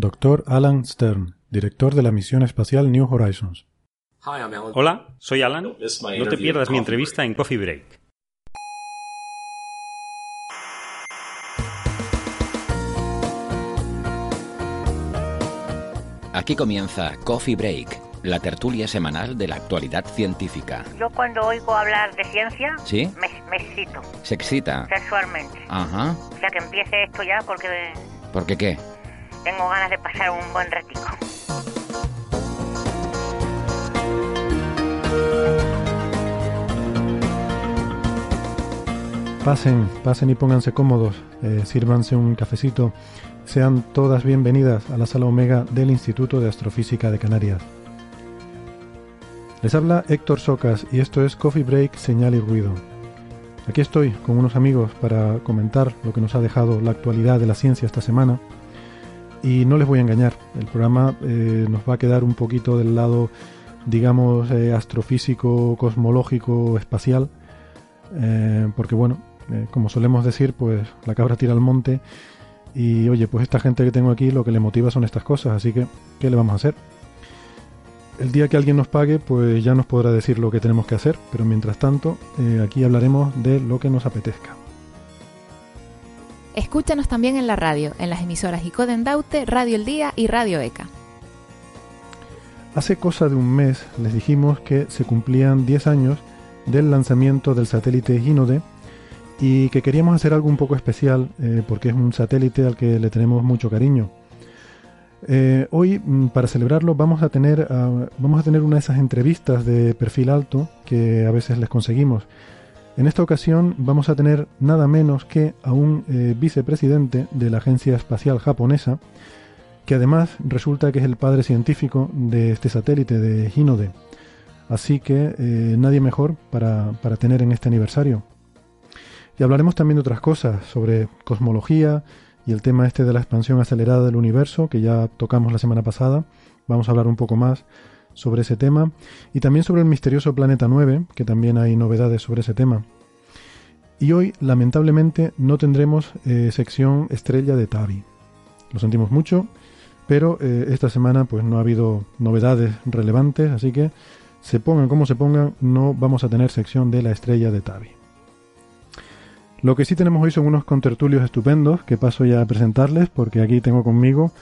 Dr. Alan Stern, director de la misión espacial New Horizons. Hola, soy Alan. No te pierdas mi entrevista en Coffee Break. Aquí comienza Coffee Break, la tertulia semanal de la actualidad científica. Yo cuando oigo hablar de ciencia, ¿Sí? me, me excito ¿Se excita? sexualmente. Ajá. O sea que empiece esto ya porque ¿Por qué qué? Tengo ganas de pasar un buen ratico. Pasen, pasen y pónganse cómodos, eh, sírvanse un cafecito. Sean todas bienvenidas a la sala Omega del Instituto de Astrofísica de Canarias. Les habla Héctor Socas y esto es Coffee Break, Señal y Ruido. Aquí estoy con unos amigos para comentar lo que nos ha dejado la actualidad de la ciencia esta semana. Y no les voy a engañar, el programa eh, nos va a quedar un poquito del lado, digamos, eh, astrofísico, cosmológico, espacial. Eh, porque bueno, eh, como solemos decir, pues la cabra tira al monte y oye, pues esta gente que tengo aquí lo que le motiva son estas cosas, así que ¿qué le vamos a hacer? El día que alguien nos pague, pues ya nos podrá decir lo que tenemos que hacer, pero mientras tanto, aquí hablaremos de lo que nos apetezca. Escúchanos también en la radio, en las emisoras Icoden Daute, Radio El Día y Radio ECA. Hace cosa de un mes les dijimos que se cumplían 10 años del lanzamiento del satélite Hinode y que queríamos hacer algo un poco especial eh, porque es un satélite al que le tenemos mucho cariño. Eh, hoy, mm, para celebrarlo, vamos a, tener, ah, vamos a tener una de esas entrevistas de perfil alto que a veces les conseguimos. En esta ocasión vamos a tener nada menos que a un eh, vicepresidente de la Agencia Espacial Japonesa, que además resulta que es el padre científico de este satélite de Hinode. Así que eh, nadie mejor para, para tener en este aniversario. Y hablaremos también de otras cosas, sobre cosmología y el tema este de la expansión acelerada del universo, que ya tocamos la semana pasada. Vamos a hablar un poco más sobre ese tema. Y también sobre el misterioso planeta 9, que también hay novedades sobre ese tema. Y hoy, lamentablemente, no tendremos eh, sección estrella de Tavi. Lo sentimos mucho, pero eh, esta semana pues no ha habido novedades relevantes, así que se pongan como se pongan, no vamos a tener sección de la estrella de Tavi. Lo que sí tenemos hoy son unos contertulios estupendos que paso ya a presentarles porque aquí tengo conmigo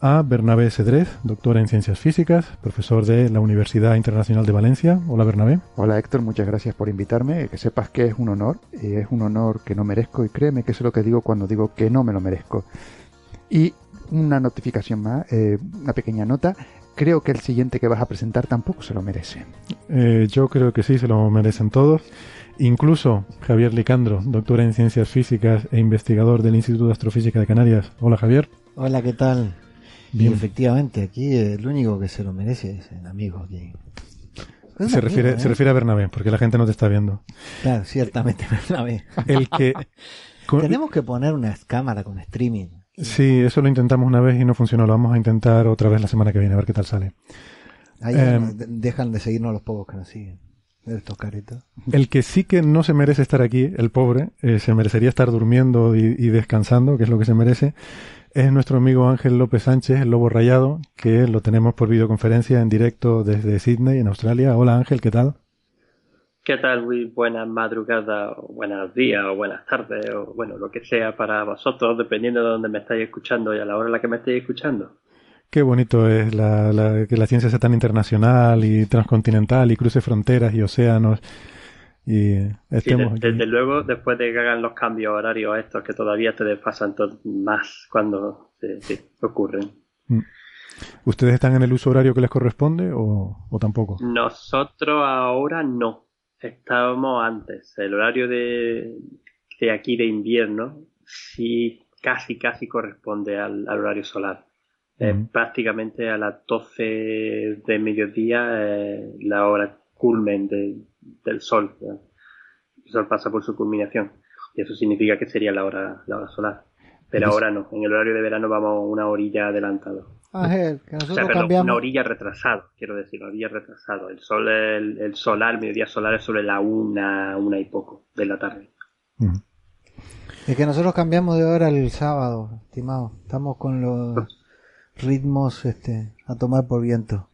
a Bernabé Cedrez, doctora en Ciencias Físicas, profesor de la Universidad Internacional de Valencia. Hola Bernabé. Hola Héctor, muchas gracias por invitarme. Que sepas que es un honor, y es un honor que no merezco y créeme que eso es lo que digo cuando digo que no me lo merezco. Y una notificación más, eh, una pequeña nota. Creo que el siguiente que vas a presentar tampoco se lo merece. Eh, yo creo que sí, se lo merecen todos. Incluso Javier Licandro, doctora en Ciencias Físicas e investigador del Instituto de Astrofísica de Canarias. Hola Javier. Hola, ¿qué tal? Bien. Y efectivamente, aquí el único que se lo merece es el amigo aquí. Es Se refiere, amigo, se ¿eh? refiere a Bernabé, porque la gente no te está viendo. Claro, ciertamente, Bernabé. El que... con- Tenemos que poner una cámara con streaming. Sí, eso lo intentamos una vez y no funcionó. Lo vamos a intentar otra vez la semana que viene, a ver qué tal sale. Ahí de- dejan de seguirnos los pocos que nos siguen. Estos caritos. El que sí que no se merece estar aquí, el pobre, eh, se merecería estar durmiendo y, y descansando, que es lo que se merece, es nuestro amigo Ángel López Sánchez, el Lobo Rayado, que lo tenemos por videoconferencia en directo desde Sydney, en Australia. Hola Ángel, ¿qué tal? ¿Qué tal? Muy buenas madrugadas, o buenos días, o buenas tardes, o bueno, lo que sea para vosotros, dependiendo de dónde me estáis escuchando y a la hora en la que me estéis escuchando. Qué bonito es la, la- que la ciencia sea tan internacional y transcontinental y cruce fronteras y océanos y Sí, de- desde luego, después de que hagan los cambios horarios estos que todavía te desfasan más cuando sí, ocurren. Mm. ¿Ustedes están en el uso horario que les corresponde o, o tampoco? Nosotros ahora no. Estábamos antes. El horario de, de aquí de invierno sí casi, casi corresponde al, horario solar. prácticamente a las 12 de mediodía la hora culmen del sol. El sol pasa por su culminación y eso significa que sería la hora, la hora solar. Pero ahora no, en el horario de verano vamos una orilla adelantado. Ángel, que nosotros o sea, cambiamos... una orilla retrasado, quiero decir, una orilla retrasado. El sol, el, el solar, el mediodía solar es sobre la una, una y poco de la tarde. Es que nosotros cambiamos de hora el sábado, estimado. Estamos con los ritmos este, a tomar por viento.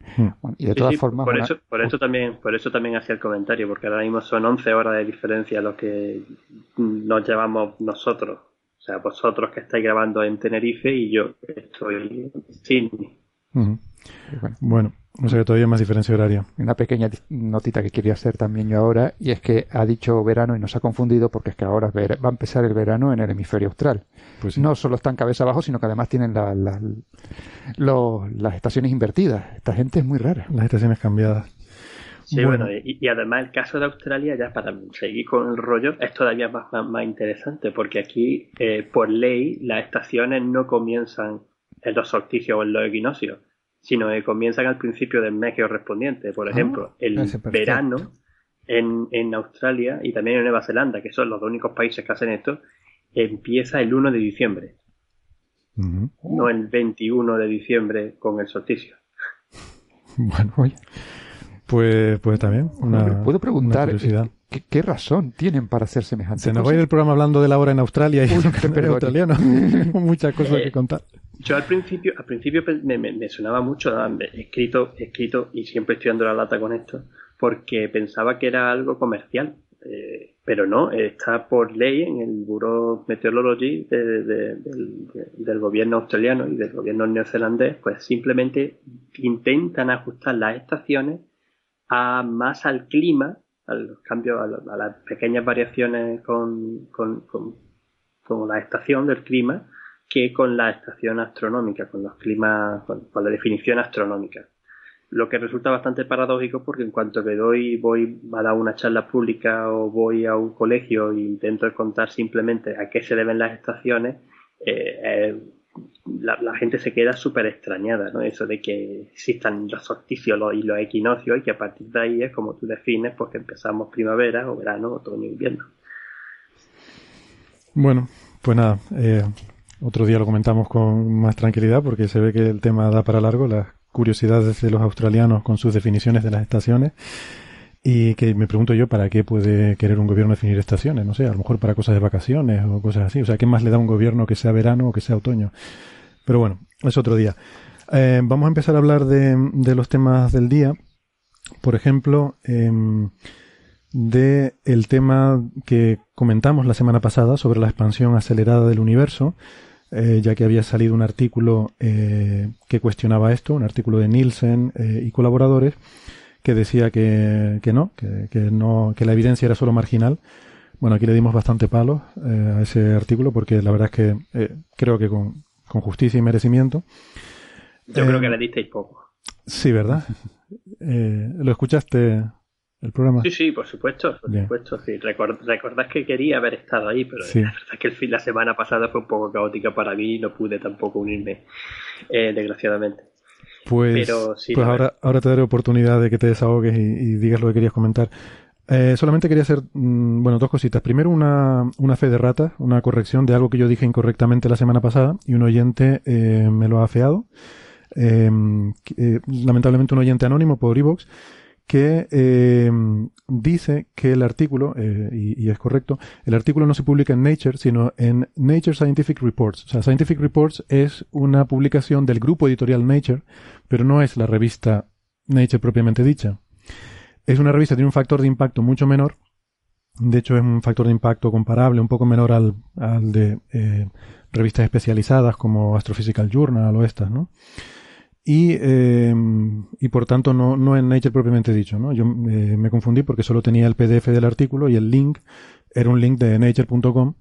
y de todas formas... Por, eso, por, eso también, por eso también hacía el comentario, porque ahora mismo son 11 horas de diferencia lo que nos llevamos nosotros o sea, vosotros que estáis grabando en Tenerife y yo estoy en Sydney. Bueno, no sé, todavía más diferencia horaria. Una pequeña notita que quería hacer también yo ahora, y es que ha dicho verano y nos ha confundido porque es que ahora va a empezar el verano en el hemisferio austral. Pues No solo están cabeza abajo, sino que además tienen la, las estaciones invertidas. Esta gente es muy rara. Las estaciones cambiadas. Sí, bueno, y, además el caso de Australia, ya para seguir con el rollo, es todavía más, más, interesante, porque aquí, eh, por ley, las estaciones no comienzan en los solsticios o en los equinoccios, sino que comienzan al principio del mes correspondiente. Por ah, ejemplo, el verano en, en Australia y también en Nueva Zelanda, que son los dos únicos países que hacen esto, empieza el 1 de diciembre. No el 21 de diciembre con el solsticio. Bueno, oye. Pues, pues también. Una, ¿Puedo preguntar ¿qué, razón tienen para hacer semejante Se nos va a ir el programa hablando de la hora en Australia y en australiano. muchas cosas que contar. Yo al principio, al principio me, me, sonaba mucho, escrito, escrito y siempre estoy dando la lata con esto, porque pensaba que era algo comercial. Eh, pero no, está por ley en el Bureau Meteorology del gobierno australiano y del gobierno neozelandés, pues simplemente intentan ajustar las estaciones a más al clima, a los cambios, a, las pequeñas variaciones con, con, con, la estación del clima, que con la estación astronómica, con los climas, con, la definición astronómica. Lo que resulta bastante paradójico porque en cuanto que doy, voy a dar una charla pública o voy a un colegio e intento contar simplemente a qué se deben las estaciones, eh, eh la, gente se queda súper extrañada, ¿no? Eso de que existan los solsticios y los equinoccios y que a partir de ahí es como tú defines, porque empezamos primavera o verano, otoño, invierno. Bueno, pues nada, eh, otro día lo comentamos con más tranquilidad porque se ve que el tema da para largo, las curiosidades de los australianos con sus definiciones de las estaciones. Y que me pregunto yo, ¿para qué puede querer un gobierno definir estaciones? No sé, a lo mejor para cosas de vacaciones o cosas así. O sea, ¿qué más le da a un gobierno que sea verano o que sea otoño? Pero bueno, es otro día. Eh, vamos a empezar a hablar de, los temas del día. Por ejemplo, eh, de el tema que comentamos la semana pasada sobre la expansión acelerada del universo, eh, ya que había salido un artículo eh, que cuestionaba esto, un artículo de Nielsen y colaboradores, que decía que, que no, que, que, no, que la evidencia era solo marginal. Bueno, aquí le dimos bastante palo eh, a ese artículo porque la verdad es que eh, creo que con, con, justicia y merecimiento. Yo creo que eh, le disteis poco. Sí, ¿verdad? ¿Lo escuchaste el programa? Sí, sí, por supuesto, por supuesto. Sí. recordás que quería haber estado ahí, pero la verdad es que el fin, la semana pasada fue un poco caótica para mí y no pude tampoco unirme, desgraciadamente. Pues, pues ahora, ahora te daré oportunidad de que te desahogues y, digas lo que querías comentar. Eh, solamente quería hacer, mm, bueno, dos cositas. Primero, una, una, fe de rata, una corrección de algo que yo dije incorrectamente la semana pasada y un oyente eh, me lo ha afeado. Em, eh, lamentablemente un oyente anónimo por iVoox que eh, dice que el artículo, eh, y, es correcto, el artículo no se publica en Nature, sino en Nature Scientific Reports. O sea, Scientific Reports es una publicación del grupo editorial Nature, pero no es la revista Nature propiamente dicha. Es una revista tiene un factor de impacto mucho menor. De hecho, es un factor de impacto comparable, un poco menor al, al de eh, revistas especializadas como Astrophysical Journal o estas, ¿no? Y, eh, y por tanto no, no en Nature propiamente dicho. ¿no? Yo eh, me confundí porque solo tenía el PDF del artículo y el link era un link de nature.com.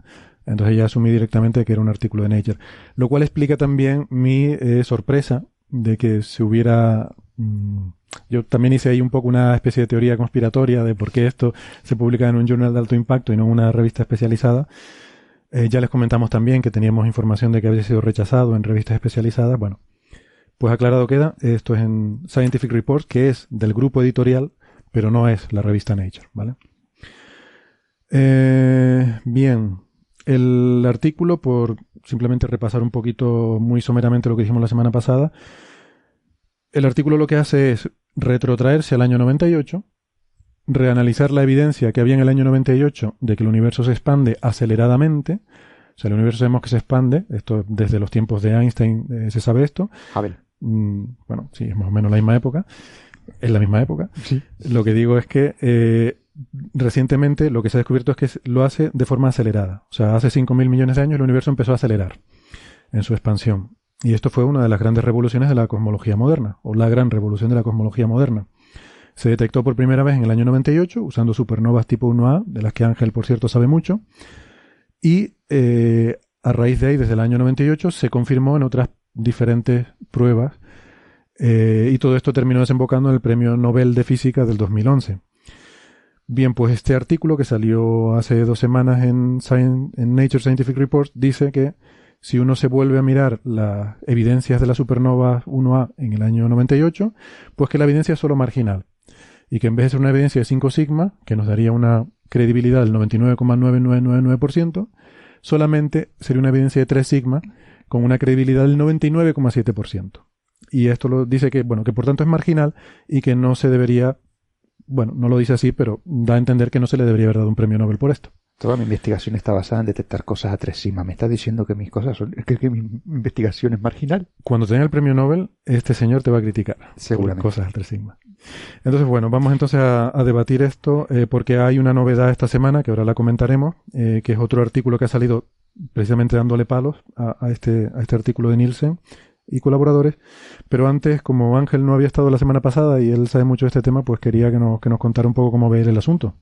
Entonces ya asumí directamente que era un artículo de Nature. Lo cual explica también mi eh, sorpresa de que se hubiera... Mm, yo también hice ahí un poco una especie de teoría conspiratoria de por qué esto se publica en un journal de alto impacto y no en una revista especializada. Eh, ya les comentamos también que teníamos información de que había sido rechazado en revistas especializadas. Bueno, pues aclarado queda, esto es en Scientific Reports, que es del grupo editorial, pero no es la revista Nature, ¿vale? Eh, bien, el artículo, por simplemente repasar un poquito muy someramente lo que dijimos la semana pasada, el artículo lo que hace es retrotraerse al año 98, reanalizar la evidencia que había en el año 98 de que el universo se expande aceleradamente. O sea, el universo sabemos que se expande, esto desde los tiempos de Einstein eh, se sabe esto. Mm, bueno, sí, es más o menos la misma época. Es la misma época. Sí. Lo que digo es que eh, recientemente lo que se ha descubierto es que lo hace de forma acelerada. O sea, hace 5.000 millones de años el universo empezó a acelerar en su expansión. Y esto fue una de las grandes revoluciones de la cosmología moderna, o la gran revolución de la cosmología moderna. Se detectó por primera vez en el año 98 usando supernovas tipo 1A, de las que Ángel, por cierto, sabe mucho. Y eh, a raíz de ahí, desde el año 98, se confirmó en otras diferentes pruebas. Eh, y todo esto terminó desembocando en el Premio Nobel de Física del 2011. Bien, pues este artículo que salió hace dos semanas en, Nature Scientific Reports dice que si uno se vuelve a mirar las evidencias de la supernova 1A en el año 98, pues que la evidencia es solo marginal. Y que en vez de ser una evidencia de 5 sigma, que nos daría una credibilidad del 99,9999%, solamente sería una evidencia de 3 sigma con una credibilidad del 99,7%. Y esto lo dice que, bueno, que por tanto es marginal y que no se debería bueno, no lo dice así, pero da a entender que no se le debería haber dado un premio Nobel por esto. Toda mi investigación está basada en detectar cosas a tres sigma. ¿Me está diciendo que mis cosas son, que, mi investigación es marginal? Cuando tenga el premio Nobel, este señor te va a criticar. Seguramente. cosas a tres. Entonces, bueno, vamos entonces a, debatir esto, eh, porque hay una novedad esta semana, que ahora la comentaremos, eh, que es otro artículo que ha salido precisamente dándole palos a, a, este, a este artículo de Nielsen, y colaboradores. Pero antes, como Ángel no había estado la semana pasada y él sabe mucho de este tema, pues quería que nos, que nos contara un poco cómo ve el asunto.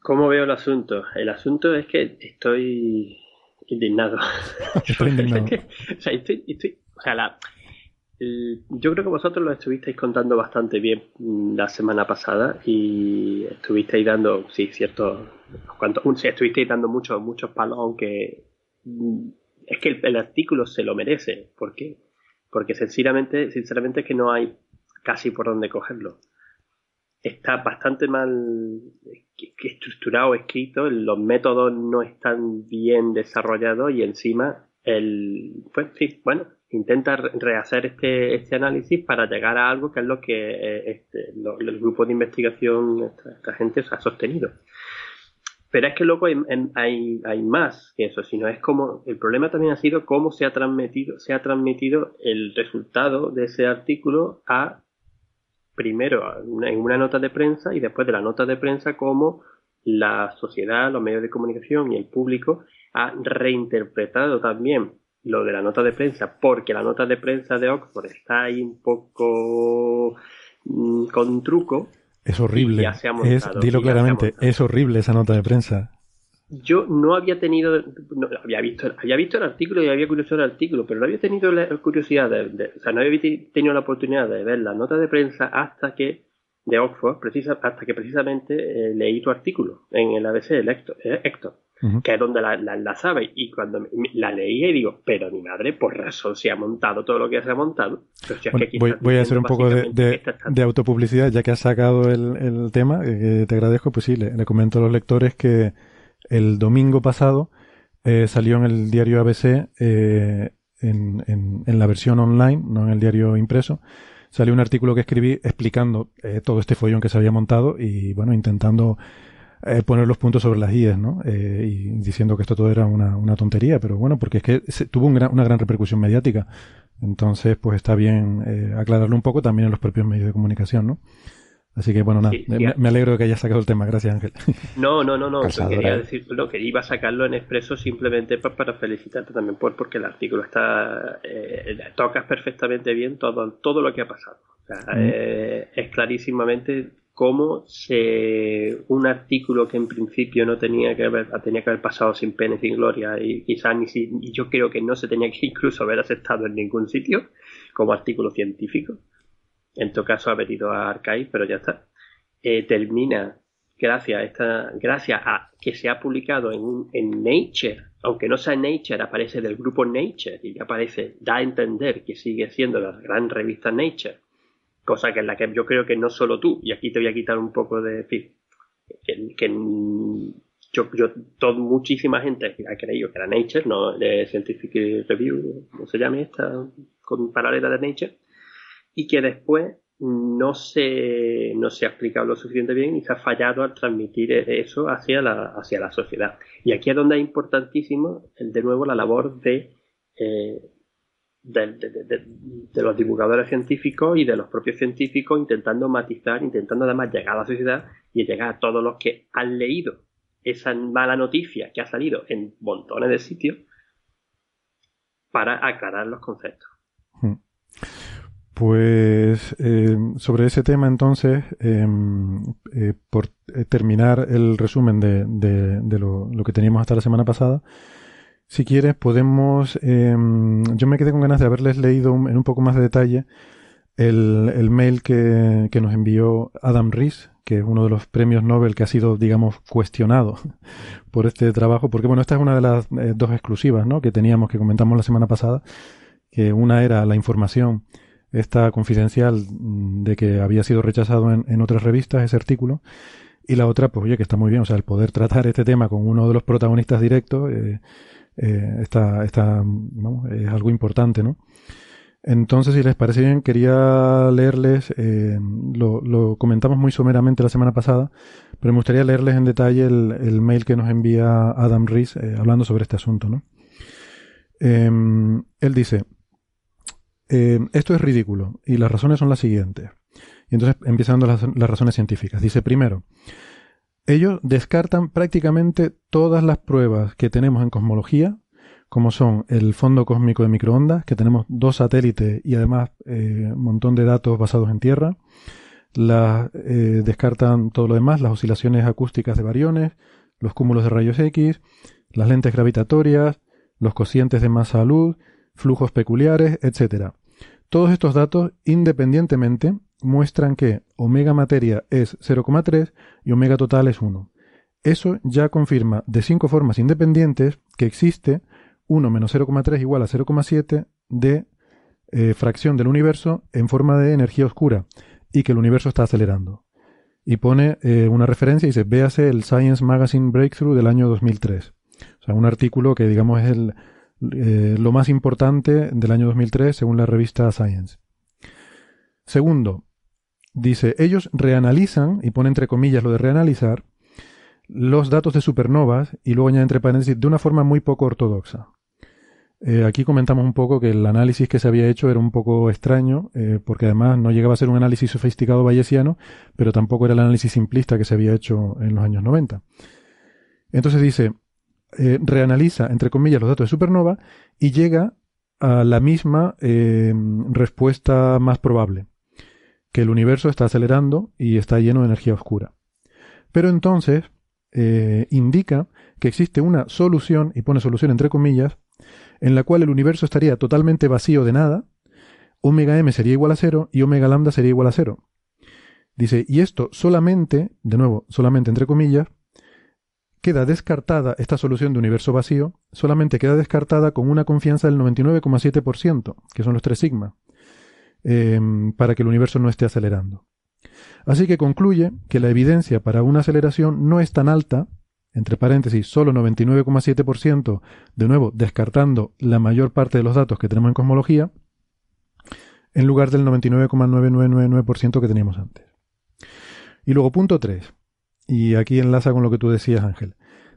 ¿Cómo veo el asunto? El asunto es que estoy indignado. estoy indignado. o sea, estoy, estoy, o sea la, yo creo que vosotros lo estuvisteis contando bastante bien la semana pasada y estuvisteis dando, sí, cierto, cuanto, sí, estuvisteis dando muchos, muchos palos, aunque es que el, artículo se lo merece. ¿Por qué? Porque sinceramente, sinceramente es que no hay casi por dónde cogerlo. Está bastante mal estructurado, escrito, los métodos no están bien desarrollados y encima el, pues sí, bueno, intenta rehacer este, este análisis para llegar a algo que es lo que eh, este, el grupo de investigación, esta, gente se ha sostenido. Pero es que luego hay, hay, más que eso, sino es como, el problema también ha sido cómo se ha transmitido, se ha transmitido el resultado de ese artículo a, primero, en una nota de prensa y después de la nota de prensa cómo la sociedad, los medios de comunicación y el público ha reinterpretado también lo de la nota de prensa, porque la nota de prensa de Oxford está ahí un poco mm, con truco, es horrible. es, dilo claramente, es horrible esa nota de prensa. Yo no había tenido, había visto, había visto el artículo y había curiosidad el artículo, pero no había tenido la curiosidad de, o sea, no había tenido la oportunidad de ver la nota de prensa hasta que de Oxford, precisa, hasta que precisamente eh, leí tu artículo en el ABC, el Héctor. Eh, Héctor que es donde la, la. Y cuando la leí y digo, pero mi madre, por razón, se ha montado todo lo que se ha montado. voy, a hacer un poco de, de, autopublicidad, ya que has sacado el, el tema, eh, te agradezco, pues sí, le, comento a los lectores que el domingo pasado eh, salió en el diario ABC eh, en, en, en, la versión online, no en el diario impreso, salió un artículo que escribí explicando todo este follón que se había montado y bueno, intentando eh, poner los puntos sobre las IES, ¿no? Eh, y diciendo que esto todo era una, una tontería, pero bueno, porque es que tuvo una gran repercusión mediática. Entonces, pues está bien eh, aclararlo un poco también en los propios medios de comunicación, ¿no? Así que bueno, nada, me, alegro de que hayas sacado el tema, gracias Ángel. No, no, no, no, quería decir, lo que iba a sacarlo en expreso simplemente para, felicitarte también por porque el artículo está, eh, tocas perfectamente bien todo, todo lo que ha pasado. O sea, mm. es clarísimamente cómo se, un artículo que en principio no tenía que haber, tenía que haber pasado sin pena y sin gloria y quizás ni si, yo creo que no se tenía que incluso haber aceptado en ningún sitio como artículo científico. En todo caso ha venido a Archive, pero ya está. Eh, termina gracias a, esta, gracias a que se ha publicado en, en Nature, aunque no sea Nature, aparece del grupo Nature y aparece, da a entender que sigue siendo la gran revista Nature, cosa que en la que yo creo que no solo tú, y aquí te voy a quitar un poco de... Que, que yo, todo, muchísima gente ha creído que era Nature, no de Scientific Review, ¿cómo se llama esta? Con paralela de Nature, y que después no se, no se ha explicado lo suficiente bien y se ha fallado al transmitir eso hacia la, hacia la sociedad. Y aquí es donde es importantísimo, de nuevo, la labor de, eh, de, los divulgadores científicos y de los propios científicos intentando matizar, intentando además llegar a la sociedad y llegar a todos los que han leído esa mala noticia que ha salido en montones de sitios para aclarar los conceptos. Hmm. Pues eh, sobre ese tema entonces, em, eh, por eh, terminar el resumen de, de, lo, que teníamos hasta la semana pasada, si quieres podemos, em, yo me quedé con ganas de haberles leído en un poco más de detalle el, el mail que, que, nos envió Adam Rees, que es uno de los premios Nobel que ha sido, digamos, cuestionado por este trabajo, porque bueno, esta es una de las dos exclusivas ¿no? que teníamos, que comentamos la semana pasada, que una era la información esta confidencial mm, de que había sido rechazado en, otras revistas ese artículo. Y la otra, pues oye, que está muy bien, o sea, el poder tratar este tema con uno de los protagonistas directos eh, eh, es algo importante, ¿no? Entonces, si les parece bien, quería leerles, eh, lo, comentamos muy someramente la semana pasada, pero me gustaría leerles en detalle el, mail que nos envía Adam Rees hablando sobre este asunto, ¿no? Em, él dice, eh, esto es ridículo y las razones son las siguientes. Y entonces empiezan las, las razones científicas. Dice primero, ellos descartan prácticamente todas las pruebas que tenemos en cosmología, como son el fondo cósmico de microondas, que tenemos dos satélites y además eh, un montón de datos basados en Tierra. La, eh, descartan todo lo demás, las oscilaciones acústicas de variones, los cúmulos de rayos X, las lentes gravitatorias, los cocientes de masa luz, flujos peculiares, etc. Todos estos datos, independientemente, muestran que omega materia es 0,3 y omega total es 1. Eso ya confirma de cinco formas independientes que existe 1 menos 0,3 igual a 0,7 de eh, fracción del universo en forma de energía oscura y que el universo está acelerando. Y pone eh, una referencia y dice, véase el Science Magazine Breakthrough del año 2003. O sea, un artículo que digamos es el, eh, lo más importante del año 2003 según la revista Science. Segundo, dice, ellos reanalizan, y pone entre comillas lo de reanalizar, los datos de supernovas y luego añade entre paréntesis de una forma muy poco ortodoxa. Eh, aquí comentamos un poco que el análisis que se había hecho era un poco extraño, eh, porque además no llegaba a ser un análisis sofisticado bayesiano, pero tampoco era el análisis simplista que se había hecho en los años 90. Entonces dice, eh, reanaliza, entre comillas, los datos de supernova y llega a la misma respuesta más probable, que el universo está acelerando y está lleno de energía oscura. Pero entonces eh, indica que existe una solución, y pone solución entre comillas, en la cual el universo estaría totalmente vacío de nada, omega m sería igual a cero y omega lambda sería igual a cero. Dice, y esto solamente, de nuevo, solamente entre comillas, queda descartada esta solución de universo vacío, solamente queda descartada con una confianza del 99,7%, que son los 3 sigma, em, para que el universo no esté acelerando. Así que concluye que la evidencia para una aceleración no es tan alta, entre paréntesis, solo 99,7%, de nuevo descartando la mayor parte de los datos que tenemos en cosmología, en lugar del 99,9999% que teníamos antes. Y luego punto 3 y aquí enlaza con lo que tú decías, Ángel.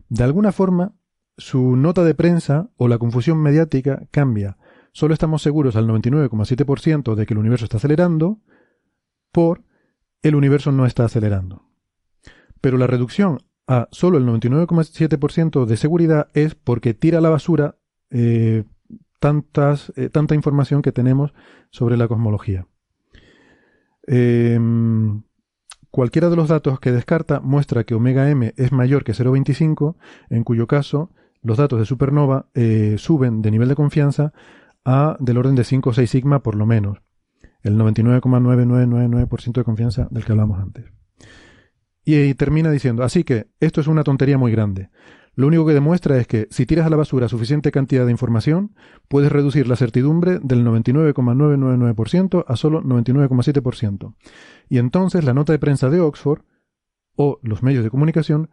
De alguna forma, su nota de prensa o la confusión mediática cambia. Solo estamos seguros al 99,7% de que el universo está acelerando por el universo no está acelerando. Pero la reducción a solo el 99,7% de seguridad es porque tira a la basura eh, tantas, eh, tanta información que tenemos sobre la cosmología. Eh, Cualquiera de los datos que descarta muestra que omega m es mayor que 0,25, en cuyo caso los datos de supernova eh, suben de nivel de confianza a del orden de 5 o 6 sigma por lo menos, el 99,9999% de confianza del que hablamos antes. Y termina diciendo, así que esto es una tontería muy grande. Lo único que demuestra es que si tiras a la basura suficiente cantidad de información, puedes reducir la certidumbre del 99,999% a solo 99,7%. Y entonces la nota de prensa de Oxford o los medios de comunicación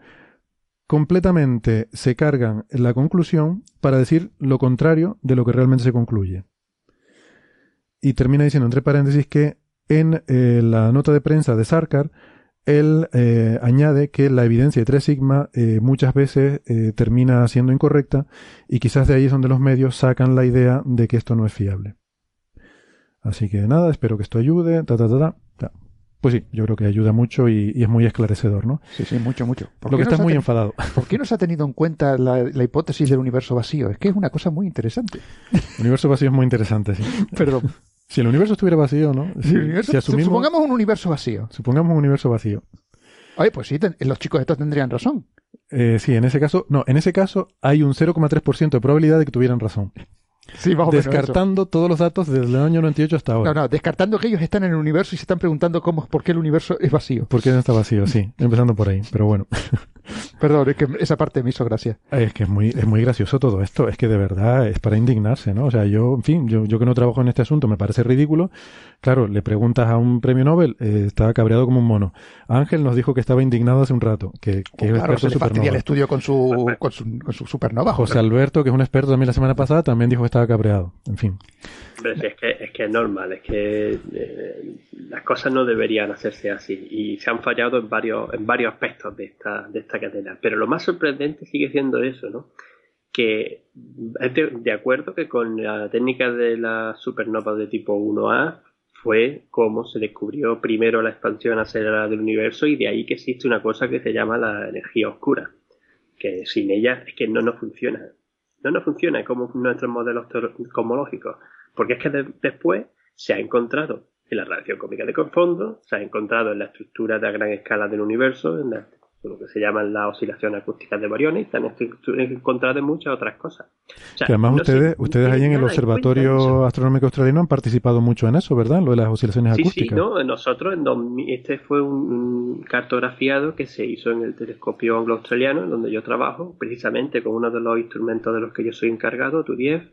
completamente se cargan la conclusión para decir lo contrario de lo que realmente se concluye. Y termina diciendo entre paréntesis que en eh, la nota de prensa de Sarkar él eh, añade que la evidencia de 3 sigma eh, muchas veces termina siendo incorrecta y quizás de ahí es donde los medios sacan la idea de que esto no es fiable. Así que nada, espero que esto ayude. Ta, ta, ta, ta. Pues sí, yo creo que ayuda mucho y, y es muy esclarecedor, ¿no? Sí, sí, mucho, mucho. Lo que está muy enfadado. ¿Por qué no se ha tenido en cuenta la, la, hipótesis del universo vacío? Es que es una cosa muy interesante. El universo vacío es muy interesante, sí. Perdón. Si el universo estuviera vacío, ¿no? Si, universo, si asumimos, supongamos un universo vacío. Supongamos un universo vacío. Oye, pues sí, ten, los chicos estos tendrían razón. Eh, sí, en ese caso, no, en ese caso hay un 0,3% de probabilidad de que tuvieran razón. Sí, descartando todos los datos desde el año 98 hasta ahora. No, no, descartando que ellos están en el universo y se están preguntando cómo, por qué el universo es vacío. ¿Por qué no está vacío? Sí, empezando por ahí, pero bueno. Perdón, es que esa parte me hizo gracia. Es que es muy, es muy gracioso todo esto. Es que de verdad es para indignarse, ¿no? O sea, yo, en fin, yo, yo que no trabajo en este asunto me parece ridículo. Claro, le preguntas a un premio Nobel, eh, está cabreado como un mono. Ángel nos dijo que estaba indignado hace un rato, que, que oh, es claro, experto se el estudio con su, con su, con su supernova. José Alberto, que es un experto también la semana pasada, también dijo que estaba cabreado. En fin. Es, que, es que es normal, es que eh, las cosas no deberían hacerse así y se han fallado en varios, en varios aspectos de esta, de esta cadena. Pero lo más sorprendente sigue siendo eso, ¿no? Que de, acuerdo que con la técnica de las supernovas de tipo 1A fue como se descubrió primero la expansión acelerada del universo y de ahí que existe una cosa que se llama la energía oscura, que sin ella es que no nos funciona. No nos funciona como nuestros modelos cosmológicos, porque es que después se ha encontrado en la radiación cósmica de fondo, se ha encontrado en la estructura de gran escala del universo, en la lo que se llaman las oscilaciones acústicas de bariones, y están encontradas en muchas otras cosas. O además ustedes, ustedes ahí en el Observatorio Astronómico Australiano han participado mucho en eso, ¿verdad? Lo de las oscilaciones acústicas. Sí, ¿no? Nosotros, en este fue un, cartografiado que se hizo en el telescopio anglo-australiano, en donde yo trabajo, precisamente con uno de los instrumentos de los que yo soy encargado, TURIEF,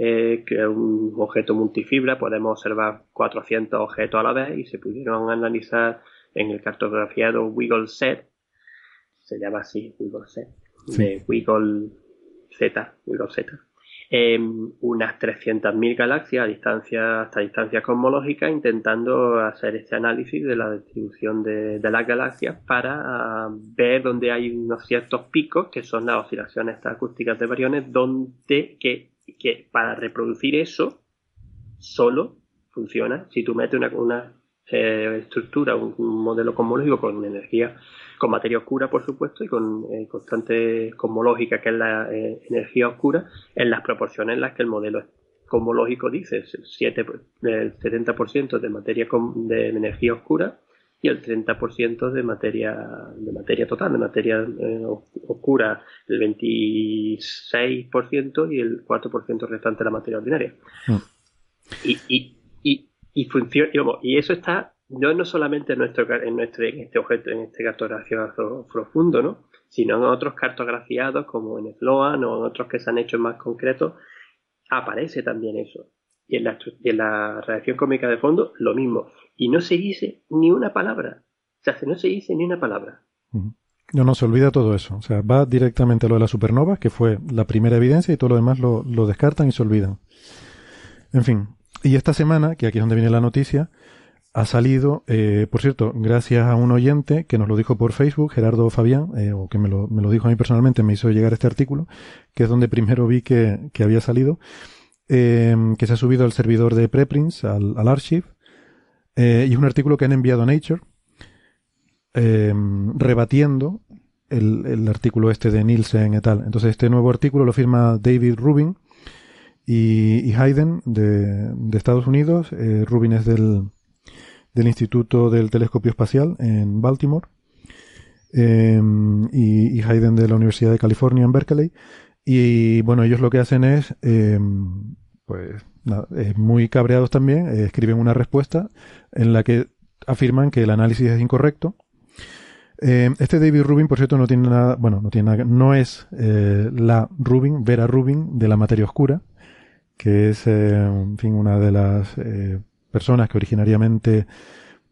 eh, que es un objeto multifibra, podemos observar 400 objetos a la vez y se pudieron analizar en el cartografiado Wiggle Set, se llama así, Wiggle Z, de Wiggle Z, Wiggle Z. Unas 300.000 galaxias a distancia, hasta distancia cosmológica, intentando hacer este análisis de la distribución de, las galaxias para ah, ver dónde hay unos ciertos picos, que son las oscilaciones acústicas de variones, donde que, que para reproducir eso solo funciona si tú metes una, una eh, estructura, un, modelo cosmológico con energía con materia oscura, por supuesto, y con eh, constante cosmológica, que es la eh, energía oscura, en las proporciones en las que el modelo cosmológico dice, 7, el 70% de materia de energía oscura y el 30% de materia de materia total, de materia eh, oscura el 26% y el 4% restante de la materia ordinaria. Mm. Y, y, y, y, funciona, y eso está no, no solamente en nuestro, en nuestro en este objeto, en este cartografiado profundo, ¿no? sino en otros cartografiados como en Sloan o en otros que se han hecho más concretos, aparece también eso. Y en la, y en la reacción cómica de fondo, lo mismo. Y no se dice ni una palabra. O sea, no se dice ni una palabra. No, no, se olvida todo eso. O sea, va directamente a lo de la supernova, que fue la primera evidencia, y todo lo demás lo, lo descartan y se olvidan. En fin. Y esta semana, que aquí es donde viene la noticia, ha salido, eh, por cierto, gracias a un oyente que nos lo dijo por Facebook, Gerardo Fabián, eh, o que me lo, me lo, dijo a mí personalmente, me hizo llegar este artículo, que es donde primero vi que, que había salido, eh, que se ha subido al servidor de preprints, al, al archive, eh, y es un artículo que han enviado a Nature, eh, rebatiendo el, el, artículo este de Nielsen y tal. Entonces este nuevo artículo lo firma David Rubin y, y Hayden de, de Estados Unidos. Rubin es del, del Instituto del Telescopio Espacial en Baltimore em, y, Hayden de la Universidad de California en Berkeley. Y bueno, ellos lo que hacen es, em, pues, muy cabreados también, escriben una respuesta en la que afirman que el análisis es incorrecto. Eh, este David Rubin, por cierto, no tiene nada, bueno, no tiene nada, no es eh, la Rubin, Vera Rubin de la materia oscura, que es, eh, en fin, una de las eh, personas que originariamente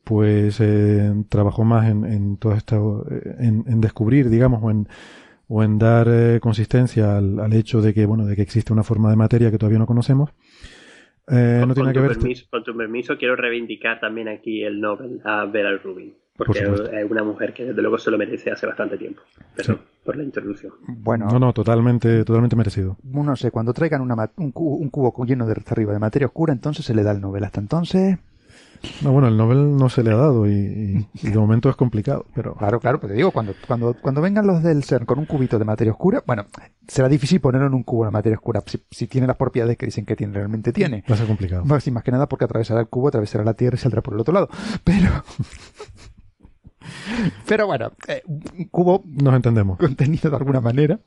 pues eh, trabajó más en, en todo esto, eh, en, descubrir, digamos, o en, o en dar eh, consistencia al, al hecho de que, bueno, de que existe una forma de materia que todavía no conocemos. Eh, con, no tiene con que tu ver. permiso, con tu permiso, quiero reivindicar también aquí el Nobel a Vera Rubin, porque Por es una mujer que desde luego se lo merece hace bastante tiempo. Pero por la introducción. Bueno, No, no, totalmente, totalmente merecido. no sé, cuando traigan una un, cubo, un cubo lleno de hasta arriba de materia oscura, entonces se le da el Nobel. Hasta entonces, No, bueno, el Nobel no se le ha dado y, y- y de momento es complicado, pero claro, claro, pero te digo, cuando, cuando, cuando vengan los del CERN con un cubito de materia oscura, bueno, será difícil ponerlo en un cubo de materia oscura si, si tiene las propiedades que dicen que tiene, realmente tiene. va a ser complicado. Más, sí, más que nada porque atravesará el cubo, atravesará la Tierra y saldrá por el otro lado. Pero. Pero bueno, eh, un cubo Nos entendemos. contenido de alguna manera.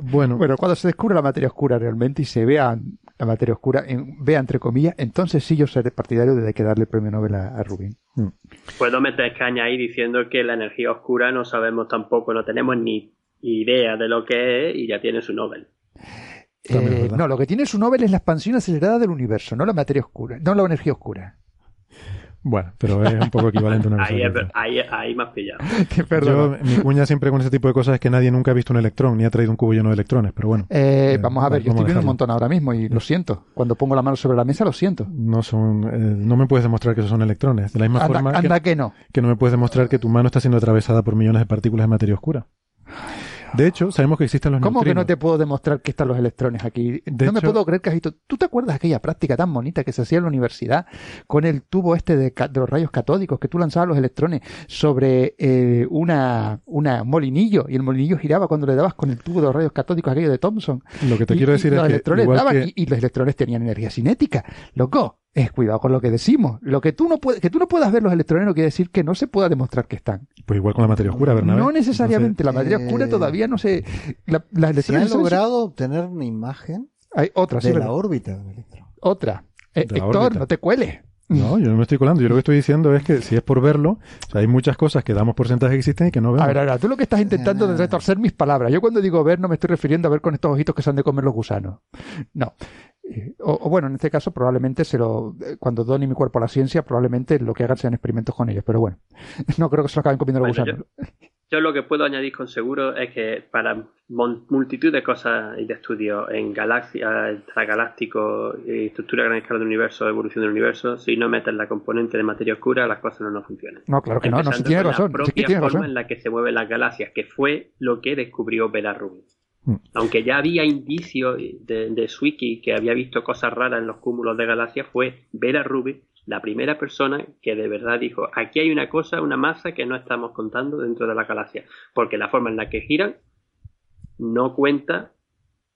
Bueno, Bueno, cuando se descubra la materia oscura realmente y se vea la materia oscura, en- vea entre comillas, entonces sí yo seré partidario de que darle el premio Nobel a, a Rubin. Puedo meter caña ahí diciendo que la energía oscura no sabemos tampoco, no tenemos ni idea de lo que es y ya tiene su Nobel. Eh, no, lo que tiene su Nobel es la expansión acelerada del universo, no la materia oscura, no la energía oscura. Bueno, pero es un poco equivalente a una cosa Ahí, que es ahí, ahí me has pillado. Perdón. Yo, mi cuña siempre con ese tipo de cosas es que nadie nunca ha visto un electrón ni ha traído un cubo lleno de electrones, pero bueno. Eh, Eh, vamos a ver, yo estoy viendo un montón ahora mismo y lo siento. Cuando pongo la mano sobre la mesa lo siento. No son, eh, no me puedes demostrar que esos son electrones. De la misma Anda, forma que- anda que no. que no me puedes demostrar que tu mano está siendo atravesada por millones de partículas de materia oscura. De hecho, sabemos que existen los ¿Cómo que neutrinos. no te puedo demostrar que están los electrones aquí? De no me puedo creer que has visto. ¿Tú te acuerdas de aquella práctica tan bonita que se hacía en la universidad con el tubo este de, los rayos catódicos que tú lanzabas los electrones sobre eh, una, una un molinillo y el molinillo giraba cuando le dabas con el tubo de los rayos catódicos aquello de Thomson? Lo que te Y- quiero y decir los es que, electrones daban que- y, y los electrones tenían energía cinética. Loco, es cuidado con lo que decimos. Lo que tú no puedes, que tú no puedas ver los electrones no quiere decir que no se pueda demostrar que están. Pues igual con la materia oscura, Bernabé. No necesariamente. la materia eh, oscura todavía no se. La, las Se son- logrado obtener una imagen Hay otra, sí, de la ¿verdad? órbita del electrón. Otra. Eh, De Héctor, órbita. no te cueles. No, yo no me estoy colando. Yo lo que estoy diciendo es que si es por verlo, o sea, hay muchas cosas que damos por sentadas que existen y que no vemos. A ver, ahora, tú lo que estás intentando es retorcer mis palabras. Yo cuando digo ver no me estoy refiriendo a ver con estos ojitos que se han de comer los gusanos. No. Eh, O, o bueno, en este caso probablemente se lo, eh, cuando done mi cuerpo a la ciencia, probablemente lo que hagan sean experimentos con ellos. Pero bueno, no creo que se lo acaben comiendo los Bueno, gusanos. Yo lo que puedo añadir con seguro es que para multitud de cosas y de estudios en galaxias, extragalácticos, y estructura a gran escala del universo, evolución del universo, si no metes la componente de materia oscura, las cosas no nos funcionan. No, claro que no, no, si tiene razón. La sí propia tiene forma razón. en la que se mueven las galaxias, que fue lo que descubrió Bela Rubin. Mm. Aunque ya había indicios de, de que había visto cosas raras en los cúmulos de galaxias, fue Bela Rubin la primera persona que de verdad dijo, aquí hay una cosa, una masa que no estamos contando dentro de la galaxia, porque la forma en la que giran no cuenta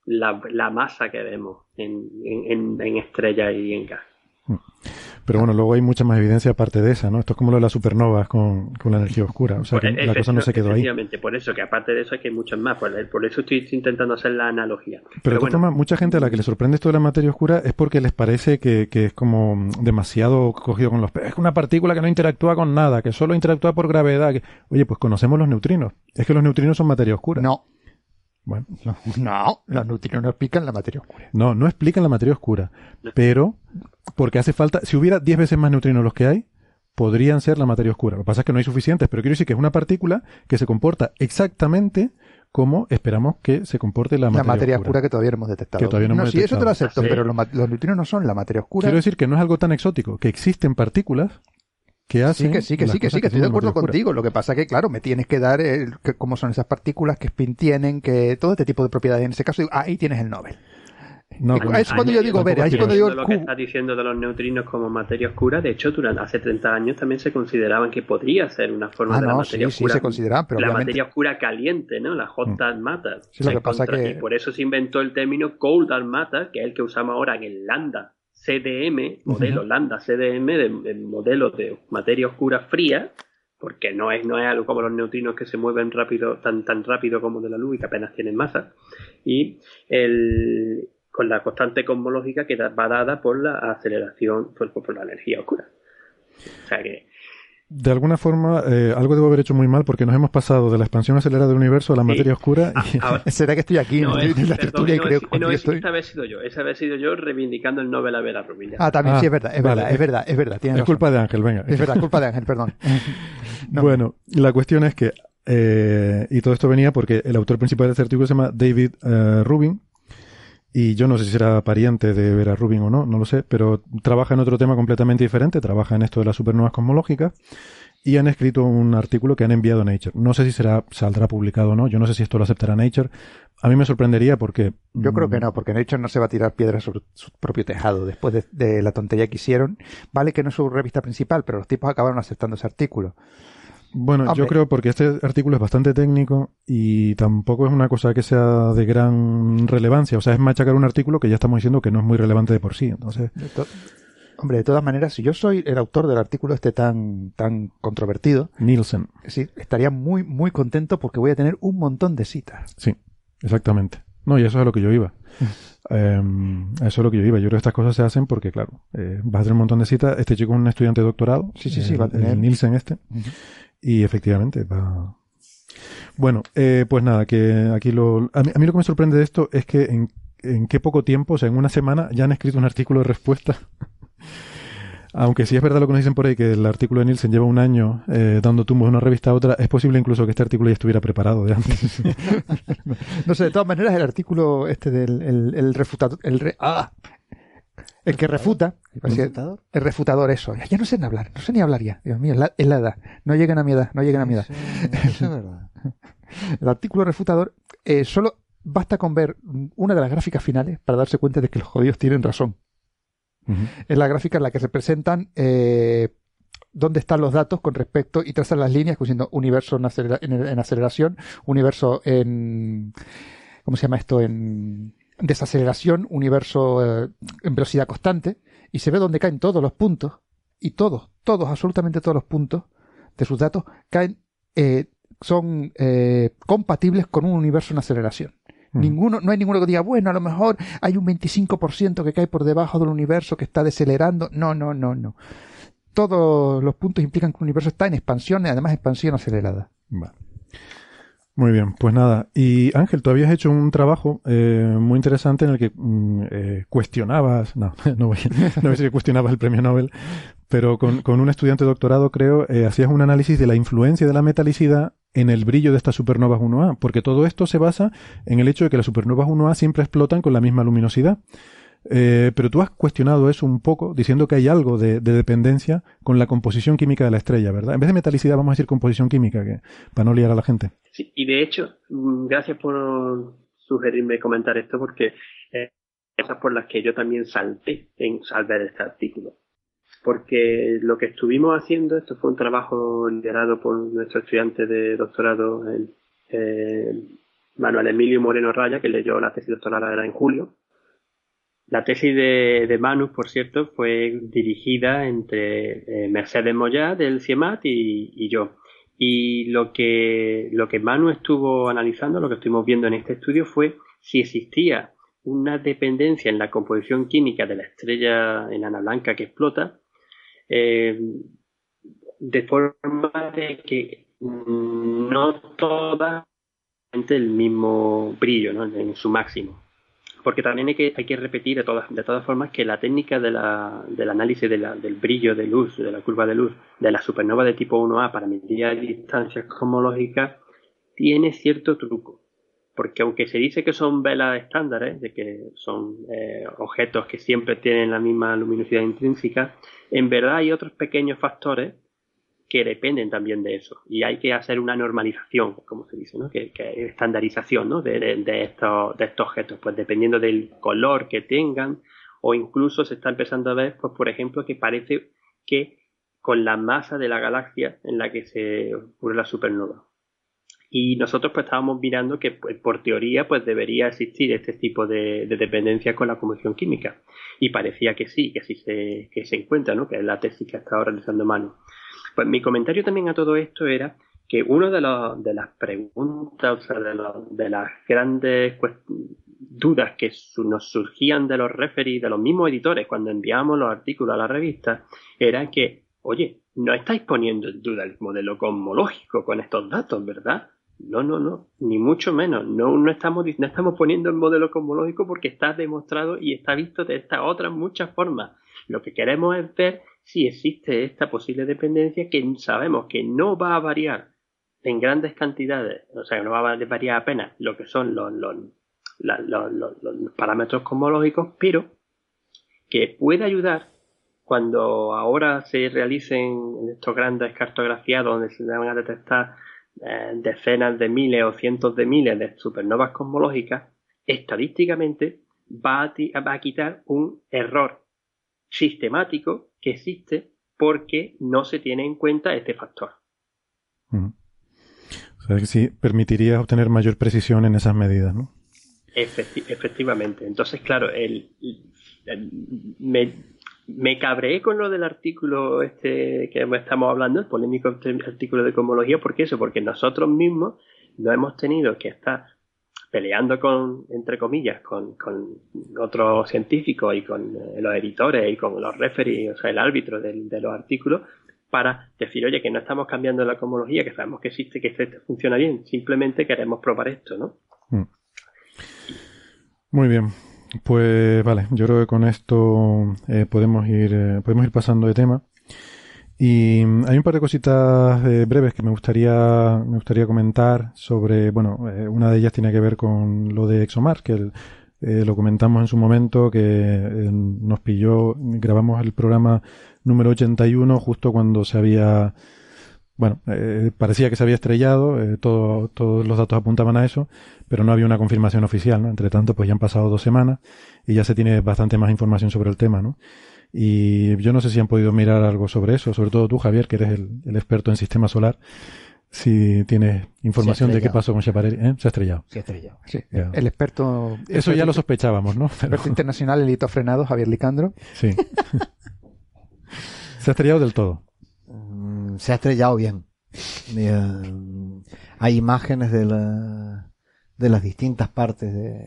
la, la masa que vemos en, en, en- en estrellas y en gas. Pero bueno, luego hay mucha más evidencia aparte de esa, ¿no? Esto es como lo de las supernovas con, con la energía oscura. O sea, que Pues, la cosa no se quedó ahí. efectivamente, por eso, que aparte de eso hay que muchas más, por, por eso estoy intentando hacer la analogía. Pero, de Pero todas bueno, formas, mucha gente a la que le sorprende esto de la materia oscura es porque les parece que, que es como demasiado cogido con los. Es una partícula que no interactúa con nada, que solo interactúa por gravedad. que- Oye, pues conocemos los neutrinos. Es que los neutrinos son materia oscura. No, Bueno, no, los neutrinos no explican la materia oscura. no, no explican la materia oscura. Pero, porque hace falta, si hubiera 10 veces más neutrinos los que hay, podrían ser la materia oscura. Lo que pasa es que no hay suficientes, pero quiero decir que es una partícula que se comporta exactamente como esperamos que se comporte la La materia, materia oscura. oscura que todavía no hemos detectado. Que todavía no hemos sí, eso te lo detectado. acepto, Sí. pero los neutrinos no son la materia oscura. Quiero decir que no es algo tan exótico, que existen partículas que hacen. Sí, que sí, que sí, que sí, que estoy de acuerdo contigo. Lo que pasa que, claro, me tienes que dar el, que- cómo son esas partículas, qué spin tienen, que todo este tipo de propiedades. En ese caso, digo, ahí tienes el Nobel. No, Es cuando yo digo, ver, ahí es cuando digo el lo que estás diciendo de los neutrinos como materia oscura, de hecho, durante hace 30 años también se consideraban que podría ser una forma Ah, de la no, materia sí, sí, oscura. se consideraban, pero la obviamente- materia oscura caliente, ¿no? La hot dark matter. Sí, lo que pasa contra- que- Y por eso se inventó el término cold dark matter, que es el que usamos ahora en el lambda CDM, modelo lambda CDM, de, de modelo de materia oscura fría, porque no es, no es algo como los neutrinos que se mueven rápido, tan, tan rápido como de la luz y que apenas tienen masa. Y el, con la constante cosmológica que va dada por la aceleración, por, por la energía oscura. O sea que de alguna forma, eh, algo debo haber hecho muy mal porque nos hemos pasado de la expansión acelerada del universo a la materia oscura. Y... ¿Será que estoy aquí no, en, es, la tertulia y creo que no, es, esa vez sido yo, esa vez sido yo reivindicando el Nobel a Vera Rubin. Ah, también, ah, sí, es verdad, es vale, verdad, es verdad, es verdad. Es culpa de Ángel, venga. Es verdad, culpa de Ángel, perdón. Bueno, la cuestión es que, eh, y todo esto venía porque el autor principal de este artículo se llama David uh, Rubin, y yo no sé si será pariente de Vera Rubin o no, no lo sé, pero trabaja en otro tema completamente diferente, trabaja en esto de las supernovas cosmológicas y han escrito un artículo que han enviado a Nature. No sé si será saldrá publicado o no, yo no sé si esto lo aceptará Nature. A mí me sorprendería porque... Yo creo que mm, no, porque Nature no se va a tirar piedras sobre su propio tejado después de, la tontería que hicieron. Vale que no es su revista principal, pero los tipos acabaron aceptando ese artículo. Bueno, yo creo porque este artículo es bastante técnico y tampoco es una cosa que sea de gran relevancia. O sea, es machacar un artículo que ya estamos diciendo que no es muy relevante de por sí. Entonces, Hombre, de todas maneras, si yo soy el autor del artículo este tan, tan controvertido, Nielsen, sí, estaría muy, muy contento porque voy a tener un montón de citas. Sí, exactamente. No, y eso es a lo que yo iba. Em, eso es lo que yo iba. Yo creo que estas cosas se hacen porque, claro, eh, vas a tener un montón de citas. Este chico es un estudiante de doctorado. Sí, sí, sí, va a tener. El Nielsen este. Y efectivamente va. Bueno, eh, pues nada, que aquí lo. A mí, a mí, lo que me sorprende de esto es que en, en qué poco tiempo, o sea, en una semana, ya han escrito un artículo de respuesta aunque sí es verdad lo que nos dicen por ahí, que el artículo de Nielsen lleva un año eh, dando tumbos de una revista a otra, es posible incluso que este artículo ya estuviera preparado de antes. no sé, de todas maneras, el artículo este del el, el refutador, el, ah, el que refuta, ¿El refutador? el refutador, eso. Ya no sé ni hablar, no sé ni hablar ya. Dios mío, es la, es la edad. No llegan a mi edad, no llegan a mi edad. eso es verdad. el artículo refutador, eh, solo basta con ver una de las gráficas finales para darse cuenta de que los jodidos tienen razón. Es la gráfica en la que se presentan eh, dónde están los datos con respecto y trazan las líneas, diciendo universo en, aceleración, universo en. ¿Cómo se llama esto? En desaceleración, universo eh, en velocidad constante, y se ve dónde caen todos los puntos, y todos, todos, absolutamente todos los puntos de sus datos caen, eh, son compatibles con un universo en aceleración. Mm. Ninguno, no hay ninguno que diga, bueno, a lo mejor hay un 25% que cae por debajo del universo que está decelerando. No, no, no, no. Todos los puntos implican que el universo está en expansión y además expansión acelerada. Muy bien, pues nada. Y Ángel, tú habías hecho un trabajo eh, muy interesante en el que mm, eh, cuestionabas, no, no voy, no voy a decir que cuestionabas el premio Nobel, pero con, con un estudiante de doctorado, creo, eh, hacías un análisis de la influencia de la metalicidad en el brillo de estas supernovas 1A, porque todo esto se basa en el hecho de que las supernovas 1A siempre explotan con la misma luminosidad. Eh, pero tú has cuestionado eso un poco, diciendo que hay algo de, dependencia con la composición química de la estrella, ¿verdad? En vez de metalicidad vamos a decir composición química, que, para no liar a la gente. Sí, y de hecho, mm, gracias por sugerirme comentar esto, porque eh, esas por las que yo también salté en, al ver este artículo porque lo que estuvimos haciendo, esto fue un trabajo liderado por nuestro estudiante de doctorado, Manuel Emilio Moreno Raya, que leyó la tesis doctoral en julio. La tesis de, de Manu, por cierto, fue dirigida entre eh, Mercedes Moya del CIEMAT y, yo. Y lo que, lo que Manu estuvo analizando, lo que estuvimos viendo en este estudio fue si existía una dependencia en la composición química de la estrella enana blanca que explota eh, de forma de que no todas el mismo brillo ¿no? en su máximo. Porque también hay que, hay que repetir de todas, de todas formas que la técnica de la, del análisis de la, del brillo de luz, de la curva de luz, de la supernova de tipo 1A para medir distancias cosmológicas, tiene cierto truco. Porque aunque se dice que son velas estándares, de que son eh, objetos que siempre tienen la misma luminosidad intrínseca, en verdad hay otros pequeños factores que dependen también de eso. Y hay que hacer una normalización, como se dice, ¿no? que, estandarización ¿no? de, de, estos, de estos objetos, pues dependiendo del color que tengan, o incluso se está empezando a ver, pues por ejemplo, que parece que con la masa de la galaxia en la que se ocurre la supernova y nosotros pues estábamos mirando que pues, por teoría pues debería existir este tipo de, dependencia con la combustión química y parecía que sí, que sí se, que se encuentra, ¿no? que es la tesis que ha estado realizando Manu. Pues mi comentario también a todo esto era que una de, de las preguntas, o sea, de, de las grandes dudas que nos surgían de los referees, de los mismos editores cuando enviábamos los artículos a la revista, era que oye, no estáis poniendo en duda el modelo cosmológico con estos datos, ¿verdad? No, no, no, ni mucho menos. No, no, estamos, no estamos poniendo el modelo cosmológico porque está demostrado y está visto de estas otras muchas formas. Lo que queremos es ver si existe esta posible dependencia que sabemos que no va a variar en grandes cantidades, o sea, que no va a variar apenas lo que son los, los, los parámetros cosmológicos, pero que puede ayudar cuando ahora se realicen estos grandes cartografías donde se van a detectar eh, decenas de miles o cientos de miles de supernovas cosmológicas, estadísticamente va a, va a quitar un error sistemático que existe porque no se tiene en cuenta este factor. O sea que sí permitiría obtener mayor precisión en esas medidas, ¿no? efectivamente. Entonces, claro, el, me, me cabreé con lo del artículo este que estamos hablando, el polémico artículo de cosmología, ¿por qué eso? Porque nosotros mismos no hemos tenido que estar peleando con, entre comillas, con, con otros científicos y con eh, los editores y con los referees, o sea, el árbitro de, los artículos, para decir, oye, que no estamos cambiando la cosmología, que sabemos que existe, que funciona bien, simplemente queremos probar esto, ¿no? Mm. Muy bien. Pues vale, yo creo que con esto eh, podemos ir eh, podemos ir pasando de tema. Y mm, hay un par de cositas eh, breves que me gustaría me gustaría comentar sobre, bueno, una de ellas tiene que ver con lo de ExoMars, que lo comentamos en su momento, que nos pilló, grabamos el programa número 81 justo cuando se había bueno, eh, parecía que se había estrellado, eh, todo, todos los datos apuntaban a eso, pero no había una confirmación oficial, ¿no? Entre tanto, pues ya han pasado dos semanas y ya se tiene bastante más información sobre el tema, ¿no? Y yo no sé si han podido mirar algo sobre eso, sobre todo tú, Javier, que eres el, experto en sistema solar, si tienes información de qué pasó con Schiaparelli. ¿eh? Se ha estrellado. Se ha estrellado. Sí. El experto... Eso ya lo sospechábamos, ¿no? El experto internacional, el hito frenado, Javier Licandro. Sí. se ha estrellado del todo se ha estrellado bien. Eh, hay imágenes de, la, de las distintas partes de,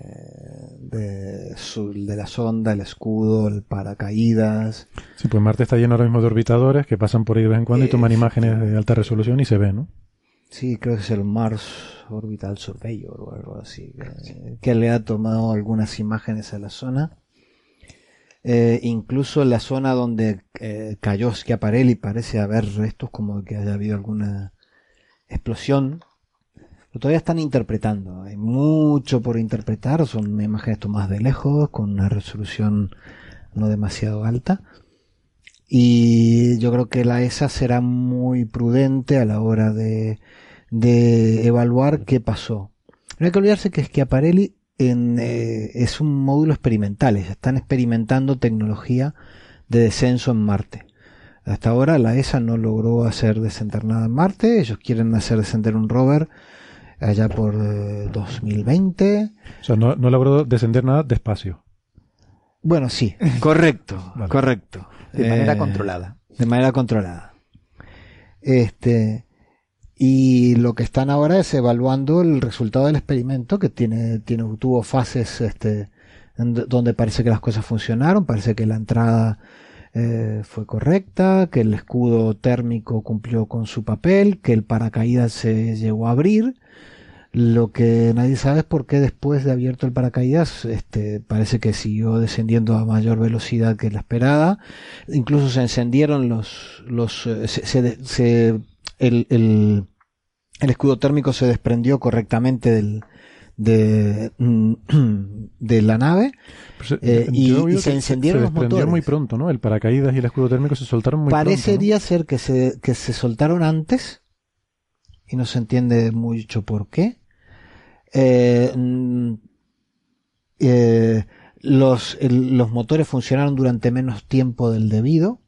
de, de, la sonda, el escudo, el paracaídas. Sí, pues Marte está lleno ahora mismo de orbitadores que pasan por ahí de vez en cuando y toman imágenes de alta resolución y se ve, ¿no? Sí, creo que es el Mars Orbital Surveyor o algo así, que le ha tomado algunas imágenes a la zona eh, incluso la zona donde eh, cayó Schiaparelli parece haber restos como que haya habido alguna explosión. Todavía están interpretando. Hay mucho por interpretar. Son imágenes tomadas de lejos, con una resolución no demasiado alta. Y yo creo que la ESA será muy prudente a la hora de, de evaluar qué pasó. No hay que olvidarse que Schiaparelli eh, es un módulo experimental, están experimentando tecnología de descenso en Marte. Hasta ahora la ESA no logró hacer descender nada en Marte, ellos quieren hacer descender un rover allá por 2020. Eh, o sea, no, logró descender nada despacio. Bueno, sí, correcto, correcto. De manera eh, controlada. De manera controlada. Este, y lo que están ahora es evaluando el resultado del experimento que tiene, tiene tuvo fases este, donde parece que las cosas funcionaron, parece que la entrada eh, fue correcta, que el escudo térmico cumplió con su papel, que el paracaídas se llegó a abrir. Lo que nadie sabe es por qué después de abierto el paracaídas, este, parece que siguió descendiendo a mayor velocidad que la esperada. Incluso se encendieron los, los, eh, se, se, el, el, el escudo térmico se desprendió correctamente del, de, de la nave eh, y, se encendieron los motores. muy pronto, ¿no? El paracaídas y el escudo térmico se soltaron muy Parecería pronto. ser que se, que se soltaron antes y no se entiende mucho por qué. Eh, mm, eh, los, los motores funcionaron durante menos tiempo del debido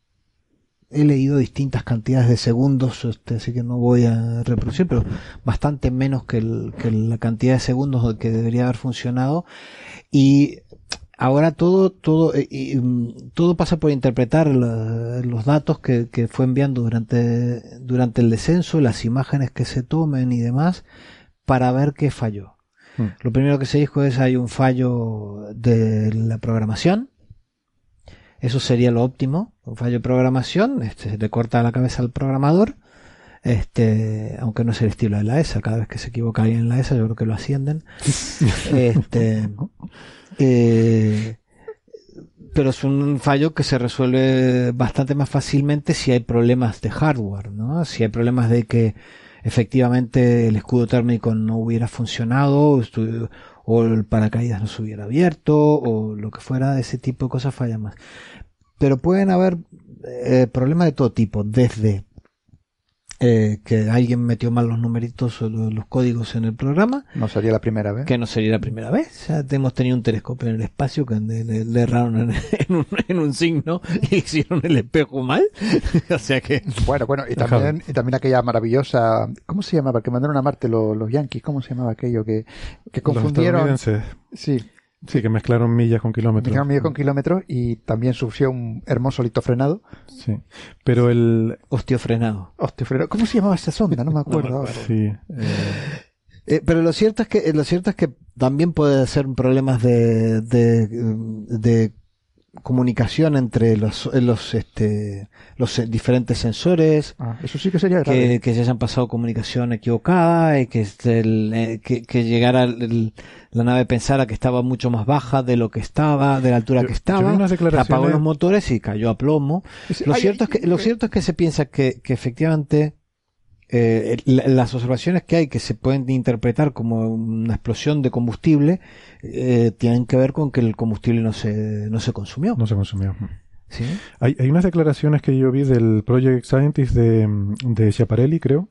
he leído distintas cantidades de segundos, este, así que no voy a reproducir, pero bastante menos que, la cantidad de segundos que debería haber funcionado. Y ahora todo, todo, eh, mm, todo pasa por interpretar los datos que, fue enviando durante, durante el descenso, las imágenes que se tomen y demás, para ver qué falló. Hmm. Lo primero que se dijo es hay un fallo de la programación, Eso sería lo óptimo. Un fallo de programación, este, le corta la cabeza al programador. Este, aunque no es el estilo de la ESA, cada vez que se equivoca alguien en la ESA, yo creo que lo ascienden. este, eh, pero es un fallo que se resuelve bastante más fácilmente si hay problemas de hardware, ¿no? Si hay problemas de que efectivamente el escudo térmico no hubiera funcionado o el paracaídas no se hubiera abierto o lo que fuera, ese tipo de cosas fallan más. Pero pueden haber eh, problemas de todo tipo, desde eh, que alguien metió mal los numeritos o los, códigos en el programa. No sería la primera vez. Que no sería la primera vez. Ya hemos tenido un telescopio en el espacio que le, erraron en, un, signo y hicieron el espejo mal. o sea que. Bueno, bueno, y también, y también aquella maravillosa. ¿Cómo se llamaba? Que mandaron a Marte los, los Yankees. ¿Cómo se llamaba aquello? Que, que confundieron. Sí, Sí, que mezclaron millas con kilómetros. Mezclaron millas con kilómetros y también sufrió un hermoso litofrenado. Sí. Pero el. Osteofrenado. Osteofrenado. ¿Cómo se llamaba esa sonda? No me acuerdo. Sí. Eh, pero lo cierto es que lo cierto es que también puede ser problemas de, de, de comunicación entre los, los, este, los diferentes sensores. Ah, eso sí que sería Que, que se hayan pasado comunicación equivocada y que, este, eh, que, que, llegara la nave pensara que estaba mucho más baja de lo que estaba, de la altura que estaba. Apagó los motores y cayó a plomo. Lo cierto es que, lo cierto es que se piensa que, que efectivamente eh, las observaciones que hay que se pueden interpretar como una explosión de combustible eh, tienen que ver con que el combustible no se, no se consumió. No se consumió. ¿Sí? Hay, hay unas declaraciones que yo vi del Project Scientist de, de Schiaparelli, creo,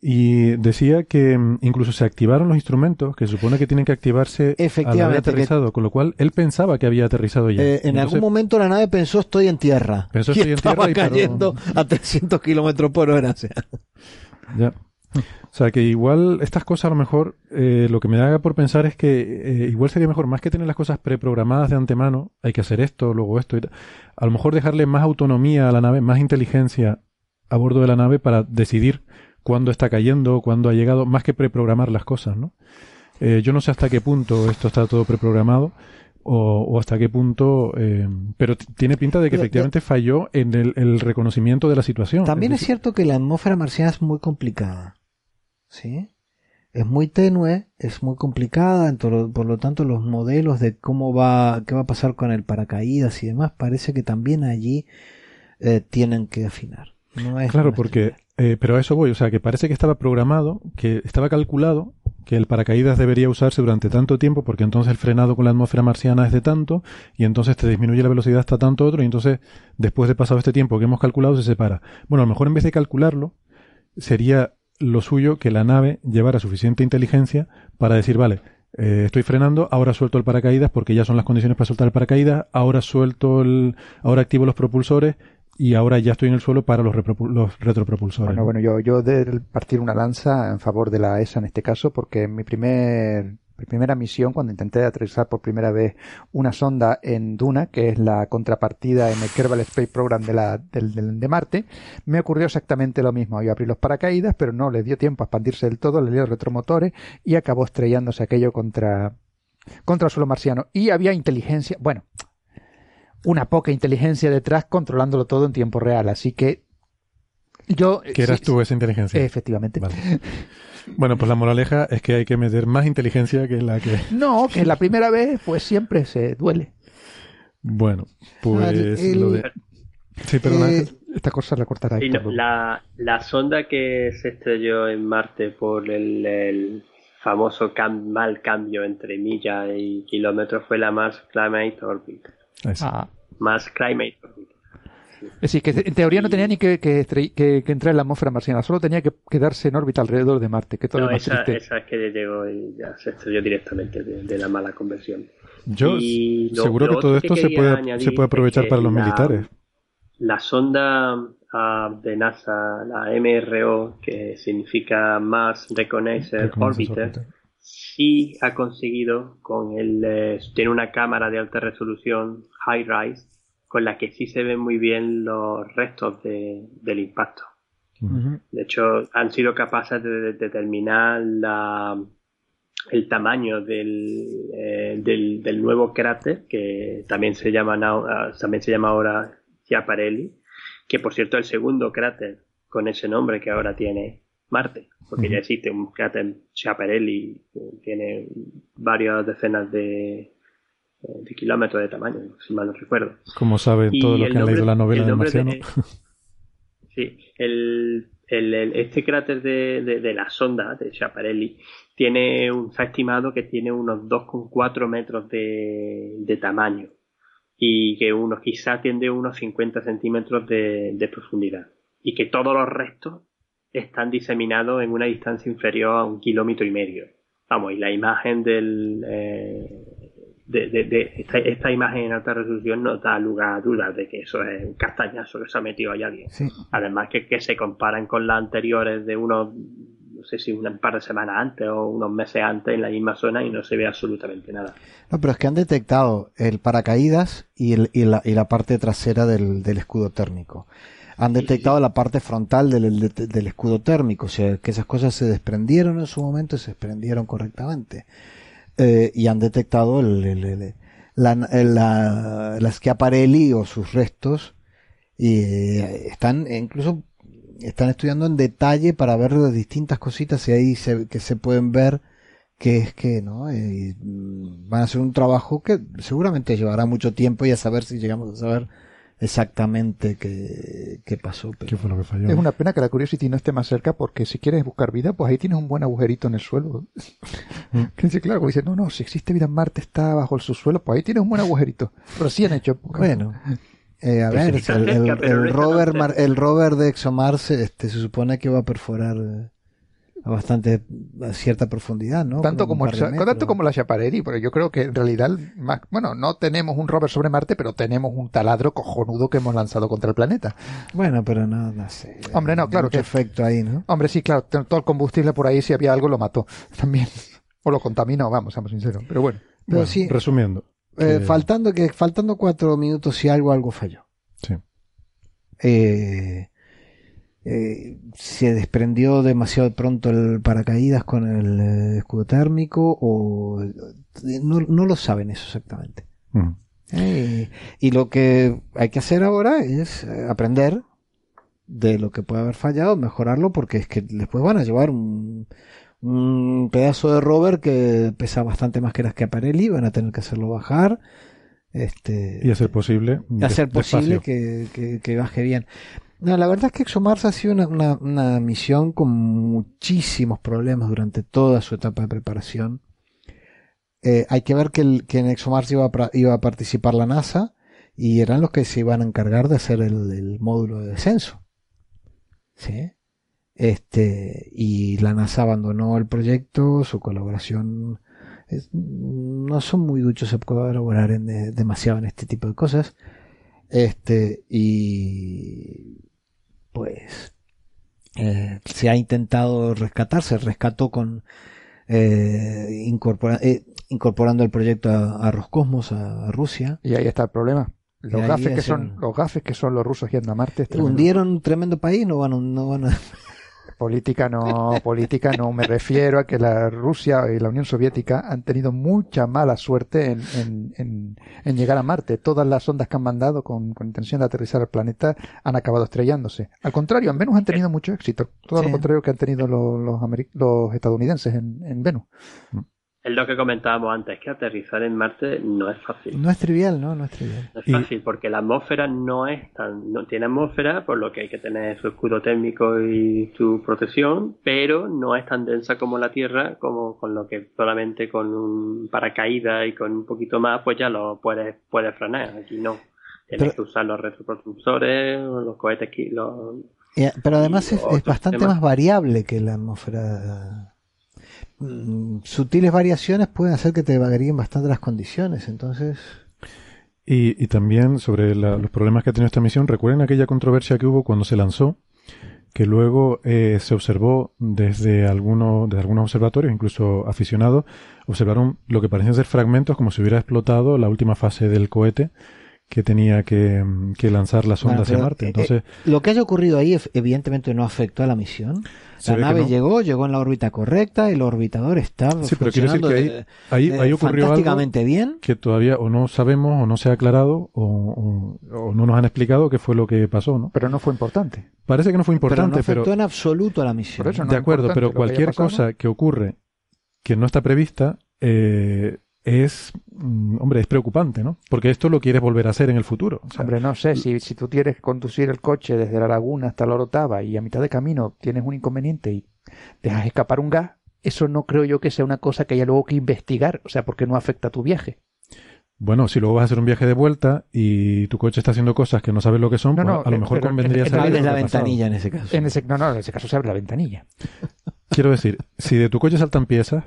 y decía que mm, incluso se activaron los instrumentos que se supone que tienen que activarse al haber aterrizado, con lo cual él pensaba que había aterrizado ya. Eh, en algún momento la nave pensó estoy en tierra. Pensó estoy en estaba tierra cayendo a 300 kilómetros por hora. O sea. Ya. O sea, que igual estas cosas a lo mejor eh, lo que me da por pensar es que eh, igual sería mejor, más que tener las cosas preprogramadas de antemano, hay que hacer esto, luego esto y a lo mejor dejarle más autonomía a la nave, más inteligencia a bordo de la nave para decidir cuándo está cayendo, cuándo ha llegado, más que preprogramar las cosas, ¿no? Eh, yo no sé hasta qué punto esto está todo preprogramado o, hasta qué punto, eh, pero tiene pinta de que efectivamente falló en el, reconocimiento de la situación. También es, cierto que la atmósfera marciana es muy complicada, ¿sí? Es muy tenue, es muy complicada, por lo tanto los modelos de cómo va, qué va a pasar con el paracaídas y demás, parece que también allí eh, tienen que afinar. No es claro, porque, eh, pero a eso voy, o sea, que parece que estaba programado, que estaba calculado que el paracaídas debería usarse durante tanto tiempo porque entonces el frenado con la atmósfera marciana es de tanto y entonces te disminuye la velocidad hasta tanto otro y entonces después de pasado este tiempo que hemos calculado se separa. Bueno, a lo mejor en vez de calcularlo sería lo suyo que la nave llevara suficiente inteligencia para decir, vale, eh, estoy frenando, ahora suelto el paracaídas porque ya son las condiciones para soltar el paracaídas, ahora suelto el, ahora activo los propulsores y ahora ya estoy en el suelo para los, los retropropulsores. Bueno, bueno, yo, yo de partir una lanza en favor de la ESA en este caso, porque en mi primer mi primera misión, cuando intenté aterrizar por primera vez una sonda en Duna, que es la contrapartida en el Kerbal Space Program de, la, de Marte, me ocurrió exactamente lo mismo. Yo abrí los paracaídas, pero no le dio tiempo a expandirse del todo, le dio retromotores y acabó estrellándose aquello contra, contra el suelo marciano. Y había inteligencia, bueno, una poca inteligencia detrás controlándolo todo en tiempo real. Así que yo... ¿Qué eras tú esa inteligencia? Efectivamente. Bueno, pues la moraleja es que hay que meter más inteligencia que la que... No, que la primera vez pues siempre se duele. Bueno, pues lo de... Sí, perdona, eh, esta cosa la cortará. la, la sonda que se estrelló en Marte por el, famoso mal cambio entre milla y kilómetros fue la Mars Climate Orbit. Ah. Más Climate Es decir, que en teoría no tenía ni que, que, entrar en la atmósfera marciana, solo tenía que quedarse en órbita alrededor de Marte. Que todo no, esa, esa, es que llegó y ya se estrelló directamente de, la mala conversión. Yo seguro que todo esto se puede, se puede aprovechar para los militares. La sonda uh, de NASA, la MRO, que significa Mars Reconnaissance Orbiter, sí ha conseguido con el eh, tiene una cámara de alta resolución high rise con la que sí se ven muy bien los restos del impacto. De hecho, han sido capaces de, determinar la, el tamaño del, eh, del, del, nuevo cráter, que también se llama, ah, también se llama ahora Chiaparelli, que por cierto es el segundo cráter con ese nombre que ahora tiene Marte, porque ya existe un cráter Chiaparelli que tiene varias decenas de, de kilómetros de tamaño, si mal no recuerdo. Como saben todos los que han leído la novela de Marciano. sí, el, el, este cráter de, de, la sonda de Schiaparelli tiene un, se ha estimado que tiene unos 2,4 metros de, de, tamaño y que unos quizá tiene unos 50 centímetros de, de, profundidad y que todos los restos están diseminados en una distancia inferior a un kilómetro y medio. Vamos, y la imagen del, eh, de, de, esta, esta, imagen en alta resolución no da lugar a dudas de que eso es un castañazo que se ha metido ahí alguien. Además que, que se comparan con las anteriores de unos, no sé si un par de semanas antes o unos meses antes en la misma zona y no se ve absolutamente nada. No, pero es que han detectado el paracaídas y, el, y, la, y la parte trasera del, del escudo térmico han detectado la parte frontal del, del, escudo térmico, o sea, que esas cosas se desprendieron en su momento y se desprendieron correctamente. Eh, y han detectado el, el, la, la, la Schiaparelli o sus restos y eh, están incluso están estudiando en detalle para ver distintas cositas y ahí se, que se pueden ver que es que no mm, van a hacer un trabajo que seguramente llevará mucho tiempo y a saber si llegamos a saber exactamente qué, qué pasó. ¿Qué fue lo que falló? Es una pena que la Curiosity no esté más cerca porque si quieres buscar vida, pues ahí tienes un buen agujerito en el suelo. Mm. dice, claro, dice, no, no, si existe vida en Marte está bajo el subsuelo, pues ahí tienes un buen agujerito. Pero sí han hecho. Bueno. Eh, a ver, el, el, rover, el rover de ExoMars este, se supone que va a perforar eh, a bastante a cierta profundidad, ¿no? Tanto como, tanto como la Chaparelli, porque yo creo que en realidad, más, bueno, no tenemos un rover sobre Marte, pero tenemos un taladro cojonudo que hemos lanzado contra el planeta. Bueno, pero no, no sé. Hombre, no, claro. Mucho efecto ahí, ¿no? Hombre, sí, claro, todo el combustible por ahí, si había algo, lo mató también. O lo contaminó, vamos, seamos sinceros. Pero bueno. Pero sí, resumiendo. Eh, faltando que, faltando cuatro minutos y algo, algo falló. Sí. Eh, eh, se desprendió demasiado pronto el paracaídas con el eh, escudo térmico o eh, no, no, lo saben eso exactamente. Mm. y lo que hay que hacer ahora es aprender de lo que puede haber fallado, mejorarlo, porque es que después van a llevar un, un pedazo de rover que pesa bastante más que las que Aparelli, van a tener que hacerlo bajar. Este, y hacer posible, hacer posible que, que, que, baje bien. No, la verdad es que ExoMars ha sido una, una, misión con muchísimos problemas durante toda su etapa de preparación. Eh, hay que ver que, en ExoMars iba a, iba a participar la NASA y eran los que se iban a encargar de hacer el, módulo de descenso. ¿Sí? Este, y la NASA abandonó el proyecto, su colaboración no son muy duchos a colaborar en, demasiado en este tipo de cosas. Este, y pues eh, se ha intentado rescatar, se rescató con eh, incorpora, eh, incorporando el proyecto a, a Roscosmos, a, a, Rusia. Y ahí está el problema. Los gafes, que son, los gafes que son los rusos yendo a Marte. Hundieron un tremendo país, no van, no van a... Política no, política no. Me refiero a que la Rusia y la Unión Soviética han tenido mucha mala suerte en, en, en, llegar a Marte. Todas las ondas que han mandado con, con, intención de aterrizar al planeta han acabado estrellándose. Al contrario, en Venus han tenido mucho éxito. Todo lo contrario que han tenido los, los, los estadounidenses en, en Venus. Es lo que comentábamos antes, que aterrizar en Marte no es fácil. No es trivial, ¿no? No es trivial. No es fácil, porque la atmósfera no es tan, no tiene atmósfera, por lo que hay que tener su escudo térmico y su protección, pero no es tan densa como la Tierra, como con lo que solamente con un paracaídas y con un poquito más, pues ya lo puedes, puedes frenar. Aquí no. Tienes que usar los retropropulsores, los cohetes, los... Pero además es, es bastante más variable que la atmósfera sutiles variaciones pueden hacer que te varíen bastante las condiciones, entonces... Y, y también sobre la, los problemas que ha tenido esta misión, recuerden aquella controversia que hubo cuando se lanzó, que luego eh, se observó desde, algunos desde algunos observatorios, incluso aficionados, observaron lo que parecían ser fragmentos como si hubiera explotado la última fase del cohete, que tenía que, que lanzar la sonda Bueno, hacia Marte. eh, Entonces, eh, lo que haya ocurrido ahí ev- evidentemente no afectó a la misión. La nave no. llegó, llegó en la órbita correcta, el orbitador está sí, pero quiero decir funcionando que ahí, ahí ocurrió algo fantásticamente bien. que todavía o no sabemos o no se ha aclarado o, o- o no nos han explicado qué fue lo que pasó, ¿no? Pero no fue importante. Parece que no fue Pero no importante, afectó pero, en absoluto a la misión. Por eso no de acuerdo, importante pero cualquier pasado, cosa que ocurre que no está prevista eh, es, mm, hombre, es preocupante, ¿no? Porque esto lo quieres volver a hacer en el futuro. O sea, Hombre, no sé, si, si tú quieres conducir el coche desde la laguna hasta la Orotava y a mitad de camino tienes un inconveniente y dejas escapar un gas, eso no creo yo que sea una cosa que haya luego que investigar, o sea, porque no afecta a tu viaje. Bueno, si luego vas a hacer un viaje de vuelta y tu coche está haciendo cosas que no sabes lo que son, No, pues no, a lo mejor convendría en- en- saber Abres lo la que pasado. ventanilla en ese caso. En ese, no, no, en ese caso se abre la ventanilla. Quiero decir, si de tu coche saltan piezas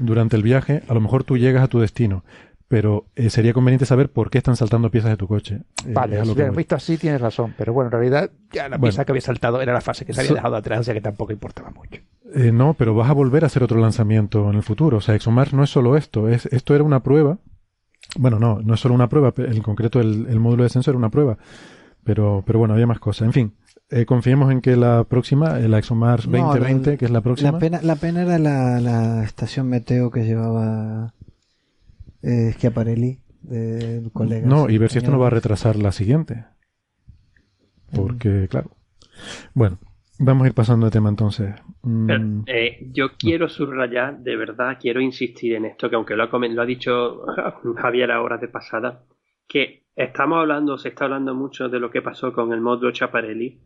durante el viaje, a lo mejor tú llegas a tu destino, pero eh, sería conveniente saber por qué están saltando piezas de tu coche. Eh, Vale, lo si que lo visto así tienes razón, pero bueno, en realidad ya la Bueno. pieza que había saltado era la fase que se había So- dejado atrás, o sea que tampoco importaba mucho. Eh, no, pero vas a volver a hacer otro lanzamiento en el futuro. O sea, ExoMars no es solo esto. Es, esto era una prueba. Bueno, no, no es solo una prueba. En concreto, el, el módulo de descenso era una prueba. Pero, pero bueno, había más cosas. En fin, eh, confiemos en que la próxima, eh, la ExoMars No, 2020, la- que es la próxima. La pena, la pena era la, la estación meteo que llevaba eh, Schiaparelli, del colega. No, y ver si esto no va a retrasar la siguiente. Porque, claro. Bueno, vamos a ir pasando de tema entonces. Mm, Pero, eh, yo quiero subrayar, de verdad, quiero insistir en esto, que aunque lo ha, comen- lo ha dicho Javier ahora de pasada, que estamos hablando, se está hablando mucho de lo que pasó con el módulo Chaparelli,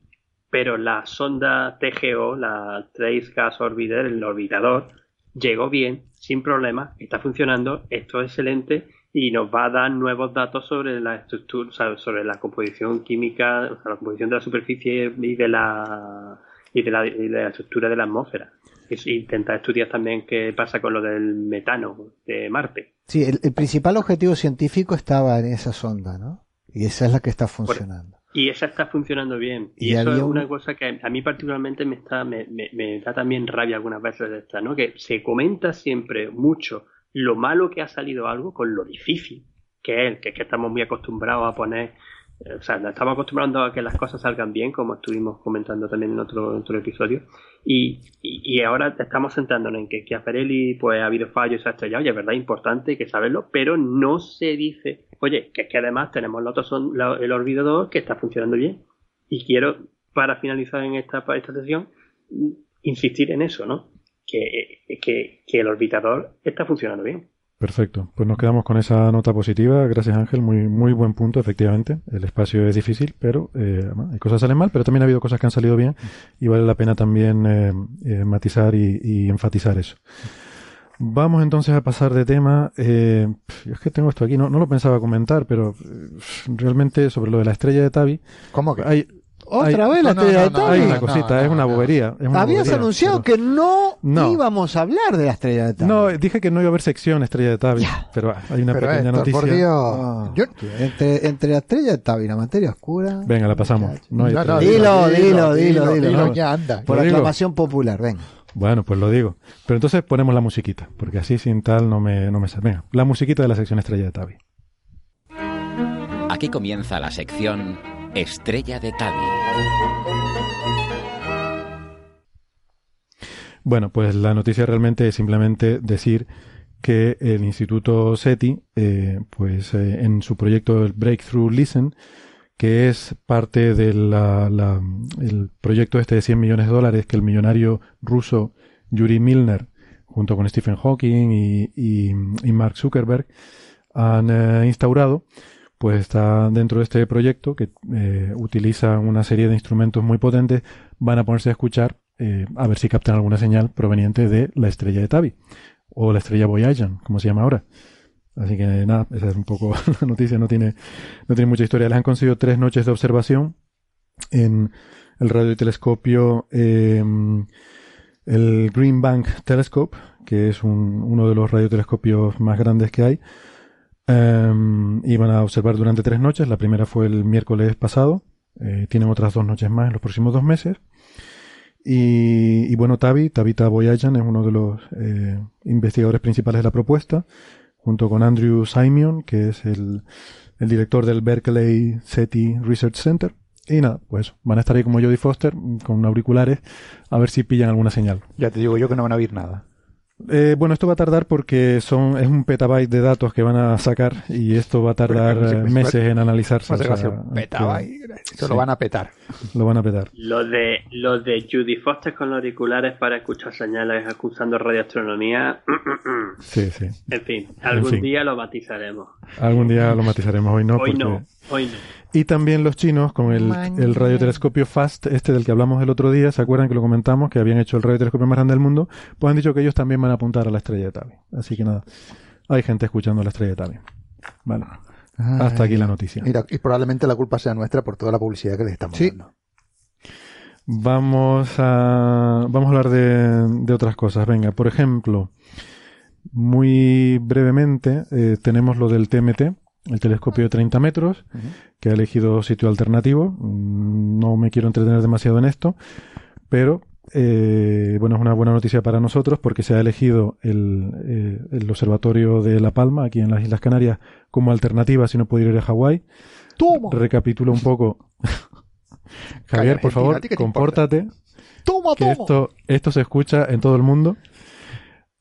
pero la sonda TGO, la Trace Gas Orbiter, el orbitador, llegó bien, sin problemas, está funcionando, esto es excelente y nos va a dar nuevos datos sobre la estructura, o sea, sobre la composición química, o sea, la composición de la superficie y de la y de la, y de la estructura de la atmósfera. Es intentar estudiar también qué pasa con lo del metano de Marte. Sí, el, el principal objetivo científico estaba en esa sonda, ¿no? Y esa es la que está funcionando. Y esa está funcionando bien. Y, Y eso es un- una cosa que a mí particularmente me está me, me- me da también rabia algunas veces de esta, ¿no? Que se comenta siempre mucho lo malo que ha salido algo con lo difícil que es, que es que estamos muy acostumbrados a poner, o sea, nos estamos acostumbrando a que las cosas salgan bien, como estuvimos comentando también en otro, en otro episodio, y, y, ahora estamos centrándonos en que Chiaparelli pues ha habido fallos, se ha estrellado, y es verdad, importante, que saberlo, pero no se dice, oye, que es que además tenemos la otro el que está funcionando bien. Y quiero, para finalizar en esta, esta sesión, insistir en eso, ¿no? Que, que, que el orbitador está funcionando bien. Perfecto. Pues nos quedamos con esa nota positiva. Gracias, Ángel. Muy, muy buen punto, efectivamente. El espacio es difícil, pero eh, hay cosas que salen mal, pero también ha habido cosas que han salido bien y vale la pena también eh, eh, matizar y, y enfatizar eso. Vamos entonces a pasar de tema. Eh, es que tengo esto aquí, no, no lo pensaba comentar, pero realmente sobre lo de la estrella de Tabi. ¿Cómo que? Hay, Otra hay- vez la no, estrella no, de no, Tabi. hay una cosita, es una bobería. es una Habías bobería, anunciado pero- que no, No. íbamos a hablar de la estrella de Tabi. No, dije que no iba a haber sección estrella de Tabi, Ya. pero ah, hay una Pero pequeña Héctor, noticia. por Dios. Ah, Yo- entre, entre la estrella de Tabi y la materia oscura. Venga, la pasamos. Muchacho. No hay No, otra. no, Dilo, dilo, dilo, dilo. Ya anda. Por aclamación popular, venga. Bueno, pues lo digo. Pero entonces ponemos la musiquita, porque así sin tal no me, no me sale. Venga, la musiquita de la sección estrella de Tabi. Aquí comienza la sección Estrella de Tabi. Bueno, pues la noticia realmente es simplemente decir que el Instituto SETI, eh, pues eh, en su proyecto el Breakthrough Listen, que es parte del proyecto este de 100 millones de dólares que el millonario ruso Yuri Milner, junto con Stephen Hawking y Mark Zuckerberg, han eh, instaurado, pues está dentro de este proyecto que eh, utiliza una serie de instrumentos muy potentes, van a ponerse a escuchar eh, a ver si captan alguna señal proveniente de la estrella de Tabi o la estrella Voyager, como se llama ahora. Así que nada, esa es un poco la noticia, no tiene, no tiene mucha historia. Les han conseguido tres noches de observación en el radiotelescopio, eh, el Green Bank Telescope, que es un- uno de los radiotelescopios más grandes que hay. Eh, iban a observar durante tres noches. La primera fue el miércoles pasado. Eh, tienen otras dos noches más en los próximos dos meses. Y, y bueno, Tavi, Tabita Boyajan, es uno de los eh, investigadores principales de la propuesta, junto con Andrew Simeon, que es el, director del Berkeley SETI Research Center. Y nada, pues van a estar ahí como Jodie Foster con auriculares a ver si pillan alguna señal. Ya te digo yo que no van a oír nada. Eh, bueno, esto va a tardar porque son es un petabyte de datos que van a sacar y esto va a tardar Pero, meses en analizarse. Va a o ser sea, un petabyte. Sí. lo van a petar. Lo van a petar. Lo de, lo de Judy Foster con los auriculares para escuchar señales acusando radioastronomía. Sí, sí. En fin, algún fin. día lo batizaremos. Algún día lo matizaremos, hoy no. Hoy porque- no, hoy no. Y también los chinos con el, el radiotelescopio FAST, este del que hablamos el otro día, ¿se acuerdan que lo comentamos? Que habían hecho el radiotelescopio más grande del mundo. Pues han dicho que ellos también van a apuntar a la estrella de Tabi. Así que nada, hay gente escuchando la estrella de Tabi. Vale. Hasta aquí la noticia. Y, la- y probablemente la culpa sea nuestra por toda la publicidad que les estamos dando. Vamos a, vamos a hablar de, de otras cosas. Venga, por ejemplo, muy brevemente, eh, tenemos lo del TMT, el telescopio de 30 metros, que ha elegido sitio alternativo. Mm, No me quiero entretener demasiado en esto, pero eh, bueno, es una buena noticia para nosotros porque se ha elegido el, eh, el Observatorio de La Palma, aquí en las Islas Canarias, como alternativa si no pudiera ir a Hawái. Toma. Recapitulo un poco. Javier, por favor, ¿a ti qué te compórtate. Toma, que esto, esto se escucha en todo el mundo.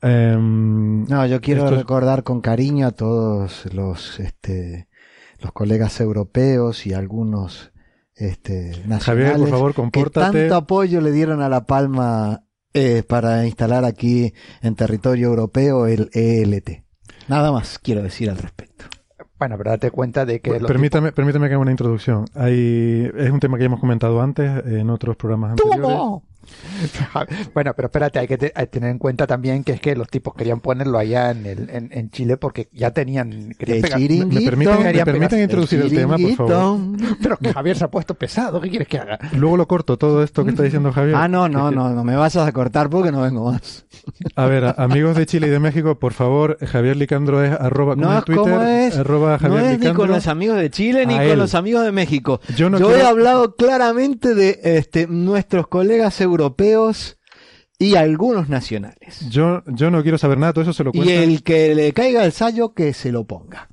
Em, No, yo quiero es- recordar con cariño a todos los, este, los colegas europeos y algunos, este, nacionales. Javier, por favor, Que compórtate. tanto apoyo le dieron a La Palma eh, para instalar aquí en territorio europeo el ELT. Nada más quiero decir al respecto. Bueno, pero date cuenta de que Pues permítame, permítame que haga una introducción. Hay, es un tema que ya hemos comentado antes en otros programas anteriores. ¡Toma! Bueno, pero espérate, hay que te- hay que tener en cuenta también que es que los tipos querían ponerlo allá en, el, en, en Chile porque ya tenían... pegar- chiringuito. ¿Me permiten, me querían permiten pegar- introducir el, tema, por favor? Pero que Javier se ha puesto pesado, ¿qué quieres que haga? Luego lo corto, todo esto que está diciendo Javier. Ah, no, no, no, no me vas a cortar porque no vengo más. A ver, a- amigos de Chile y de México, por favor, Javier Licandro es arroba, ¿cómo No en Twitter, es. arroba No Javier es ni con los amigos de Chile ni con los amigos de México. Yo no he quiero- hablado claramente de este, nuestros colegas europeos y algunos nacionales. Yo, yo no quiero saber nada, todo eso se lo Y cuentan, el que le caiga el sallo, que se lo ponga.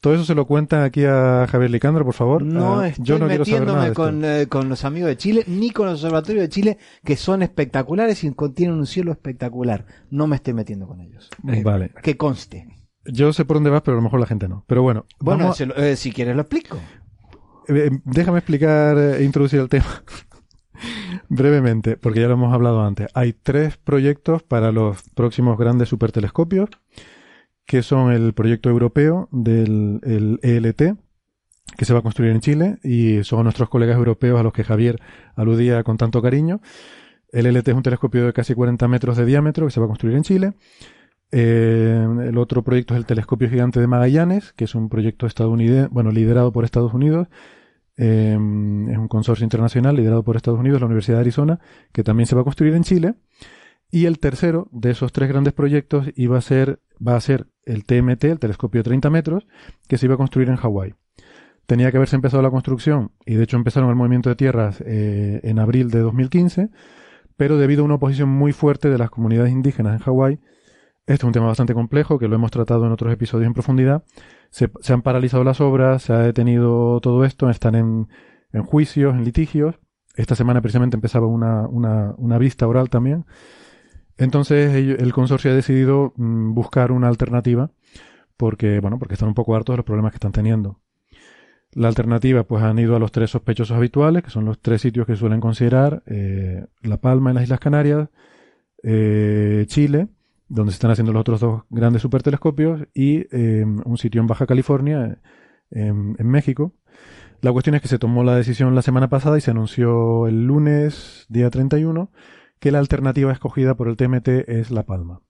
todo eso se lo cuentan aquí a Javier Licandro, por favor. No Ah, estoy yo no quiero saber nada metiéndome con, eh, con los amigos de Chile, ni con los observatorios de Chile, que son espectaculares y contienen un cielo espectacular. No me estoy metiendo con ellos. Eh, Vale. Que conste. Yo sé por dónde vas, pero a lo mejor la gente no. Pero bueno, Bueno, se lo- eh, si quieres lo explico. eh, déjame explicar e introducir el tema brevemente, porque ya lo hemos hablado antes. Hay tres proyectos para los próximos grandes supertelescopios, que son el proyecto europeo del el ELT, que se va a construir en Chile, y son nuestros colegas europeos a los que Javier aludía con tanto cariño. El ELT es un telescopio de casi 40 metros de diámetro que se va a construir en Chile. Eh, el otro proyecto es el Telescopio Gigante de Magallanes, que es un proyecto estadounidense, bueno, liderado por Estados Unidos. Eh, es un consorcio internacional liderado por Estados Unidos, la Universidad de Arizona, que también se va a construir en Chile. Y el tercero de esos tres grandes proyectos iba a ser, va a ser el TMT, el telescopio de 30 metros, que se iba a construir en Hawái. Tenía que haberse empezado la construcción, y de hecho empezaron el movimiento de tierras eh, en abril de 2015, pero debido a una oposición muy fuerte de las comunidades indígenas en Hawái, este es un tema bastante complejo que lo hemos tratado en otros episodios en profundidad. Se, han paralizado las obras, se ha detenido todo esto, están en, juicios, en litigios. Esta semana precisamente empezaba una, vista oral también. Entonces el consorcio ha decidido mm, buscar una alternativa porque, bueno, porque están un poco hartos de los problemas que están teniendo. La alternativa, pues han ido a los tres sospechosos habituales, que son los tres sitios que suelen considerar, eh, La Palma en las Islas Canarias, eh, Chile, donde se están haciendo los otros dos grandes supertelescopios, y eh, un sitio en Baja California, en, en México. La cuestión es que se tomó la decisión la semana pasada y se anunció el lunes, día 31, que la alternativa escogida por el TMT es La Palma.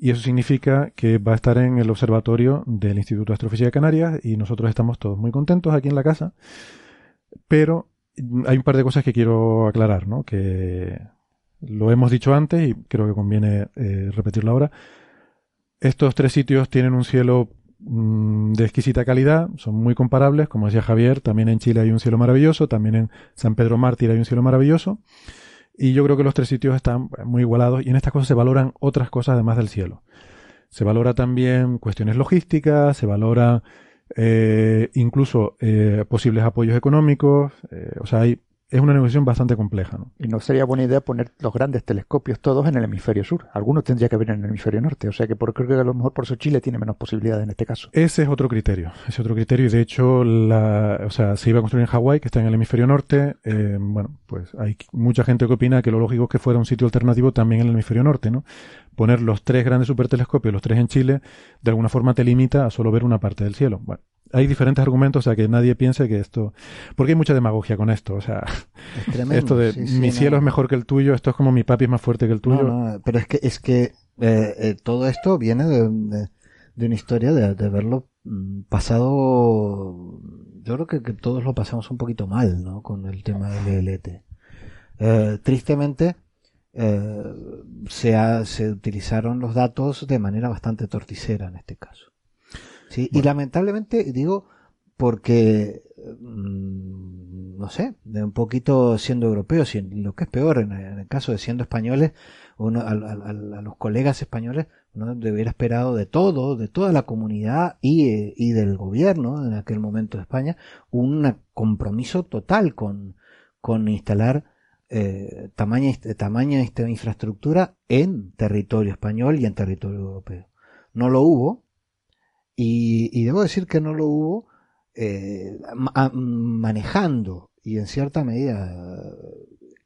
Y eso significa que va a estar en el observatorio del Instituto de Astrofísica de Canarias y nosotros estamos todos muy contentos aquí en la casa. Pero hay un par de cosas que quiero aclarar, ¿no? Que lo hemos dicho antes y creo que conviene eh, repetirlo ahora. Estos tres sitios tienen un cielo mm, de exquisita calidad, son muy comparables, como decía Javier, también en Chile hay un cielo maravilloso, también en San Pedro Mártir hay un cielo maravilloso, y yo creo que los tres sitios están muy igualados y en estas cosas se valoran otras cosas además del cielo. Se valora también cuestiones logísticas, se valora eh, incluso eh, posibles apoyos económicos, eh, o sea, hay es una negociación bastante compleja. ¿no? Y no sería buena idea poner los grandes telescopios todos en el hemisferio sur. Algunos tendría que haber en el hemisferio norte. O sea que por, creo que a lo mejor por eso Chile tiene menos posibilidades en este caso. Ese es otro criterio. Ese es otro criterio. Y de hecho, la, o sea, se iba a construir en Hawái, que está en el hemisferio norte. Eh, bueno, pues hay mucha gente que opina que lo lógico es que fuera un sitio alternativo también en el hemisferio norte, ¿no? Poner los tres grandes supertelescopios, los tres en Chile, de alguna forma te limita a solo ver una parte del cielo. Bueno, hay diferentes argumentos, o sea, que nadie piense que esto... Porque hay mucha demagogia con esto, o sea... esto de mi cielo es mejor que el tuyo, esto es como mi papi es más fuerte que el tuyo. No, pero es que, es que eh, eh, todo esto viene de, de, una historia de, de, verlo mm, pasado... Yo creo que, que, todos lo pasamos un poquito mal, ¿no? Con el tema del LLT. Eh, tristemente, eh, se, ha, se utilizaron los datos de manera bastante torticera en este caso. Sí, y lamentablemente digo porque mm, no sé, de un poquito siendo europeos y lo que es peor en, el caso de siendo españoles, uno a, los colegas españoles uno debiera esperado de todo, de toda la comunidad y, y del gobierno en aquel momento de España, un compromiso total con, con instalar eh, tamaña, tamaña infraestructura en territorio español y en territorio europeo. No lo hubo, y, debo decir que no lo hubo eh, manejando y en cierta medida